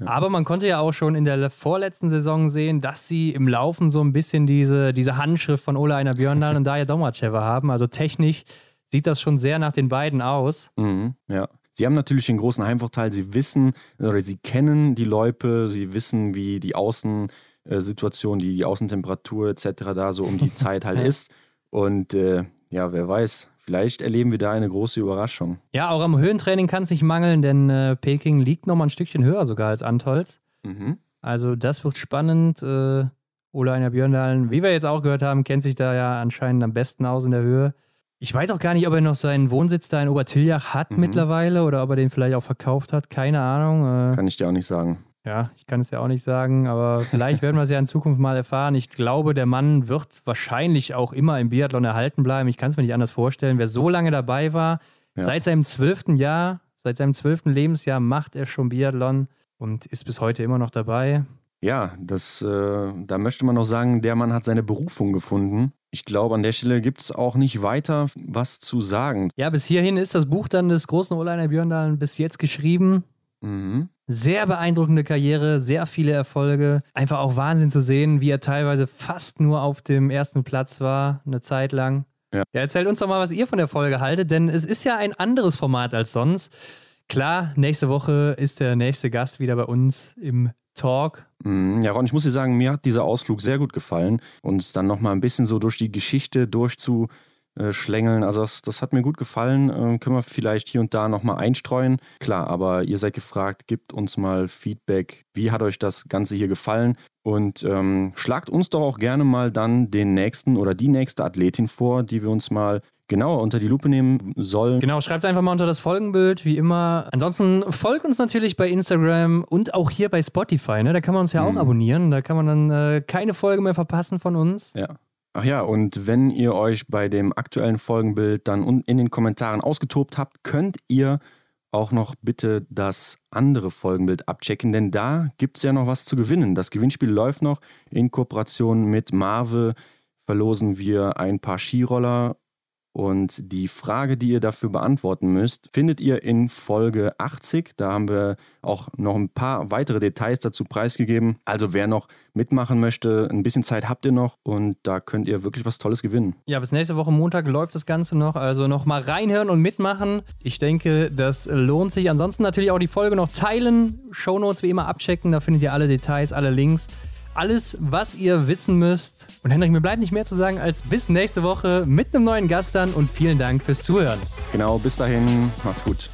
Ja. Aber man konnte ja auch schon in der vorletzten Saison sehen, dass sie im Laufen so ein bisschen diese, diese Handschrift von Ola Einer Björndal und Daya Domacheva haben. Also technisch sieht das schon sehr nach den beiden aus. Mhm, ja. Sie haben natürlich den großen Heimvorteil, sie wissen oder sie kennen die Loipe, sie wissen, wie die Außensituation, die, die Außentemperatur etc. da so um die Zeit halt ist. Und äh, ja, wer weiß, vielleicht erleben wir da eine große Überraschung. Ja, auch am Höhentraining kann es nicht mangeln, denn äh, Peking liegt nochmal ein Stückchen höher sogar als Antolz. Mhm. Also das wird spannend. Äh, Ola in der Björndalen, wie wir jetzt auch gehört haben, kennt sich da ja anscheinend am besten aus in der Höhe. Ich weiß auch gar nicht, ob er noch seinen Wohnsitz da in Obertiljach hat mhm. mittlerweile oder ob er den vielleicht auch verkauft hat. Keine Ahnung. Äh, kann ich dir auch nicht sagen. Ja, ich kann es ja auch nicht sagen, aber vielleicht werden wir es ja in Zukunft mal erfahren. Ich glaube, der Mann wird wahrscheinlich auch immer im Biathlon erhalten bleiben. Ich kann es mir nicht anders vorstellen. Wer so lange dabei war, ja. seit seinem zwölften Jahr, seit seinem zwölften Lebensjahr macht er schon Biathlon und ist bis heute immer noch dabei. Ja, das, äh, da möchte man noch sagen, der Mann hat seine Berufung gefunden. Ich glaube, an der Stelle gibt es auch nicht weiter was zu sagen. Ja, bis hierhin ist das Buch dann des großen Oleiner Björndalen bis jetzt geschrieben. Mhm. Sehr beeindruckende Karriere, sehr viele Erfolge. Einfach auch Wahnsinn zu sehen, wie er teilweise fast nur auf dem ersten Platz war, eine Zeit lang. Ja. ja, erzählt uns doch mal, was ihr von der Folge haltet, denn es ist ja ein anderes Format als sonst. Klar, nächste Woche ist der nächste Gast wieder bei uns im Talk. Mhm. Ja, Ron, ich muss dir sagen, mir hat dieser Ausflug sehr gut gefallen. Uns dann nochmal ein bisschen so durch die Geschichte durchzuschlängeln. Also das, das hat mir gut gefallen. Äh, können wir vielleicht hier und da nochmal einstreuen. Klar, aber ihr seid gefragt, gebt uns mal Feedback. Wie hat euch das Ganze hier gefallen? Und ähm, schlagt uns doch auch gerne mal dann den nächsten oder die nächste Athletin vor, die wir uns mal genauer unter die Lupe nehmen sollen. Genau, schreibt einfach mal unter das Folgenbild, wie immer. Ansonsten folgt uns natürlich bei Instagram und auch hier bei Spotify. Ne? Da kann man uns ja auch mhm. abonnieren. Da kann man dann äh, keine Folge mehr verpassen von uns. Ja. Ach ja, und wenn ihr euch bei dem aktuellen Folgenbild dann in den Kommentaren ausgetobt habt, könnt ihr auch noch bitte das andere Folgenbild abchecken, denn da gibt es ja noch was zu gewinnen. Das Gewinnspiel läuft noch. In Kooperation mit Marve verlosen wir ein paar Skiroller und die Frage, die ihr dafür beantworten müsst, findet ihr in Folge 80. Da haben wir auch noch ein paar weitere Details dazu preisgegeben. Also wer noch mitmachen möchte, ein bisschen Zeit habt ihr noch und da könnt ihr wirklich was Tolles gewinnen. Ja, bis nächste Woche Montag läuft das Ganze noch. Also noch mal reinhören und mitmachen. Ich denke, das lohnt sich. Ansonsten natürlich auch die Folge noch teilen, Shownotes wie immer abchecken. Da findet ihr alle Details, alle Links alles, was ihr wissen müsst. Und Henrik, mir bleibt nicht mehr zu sagen als bis nächste Woche mit einem neuen Gast dann und vielen Dank fürs Zuhören. Genau, bis dahin, macht's gut.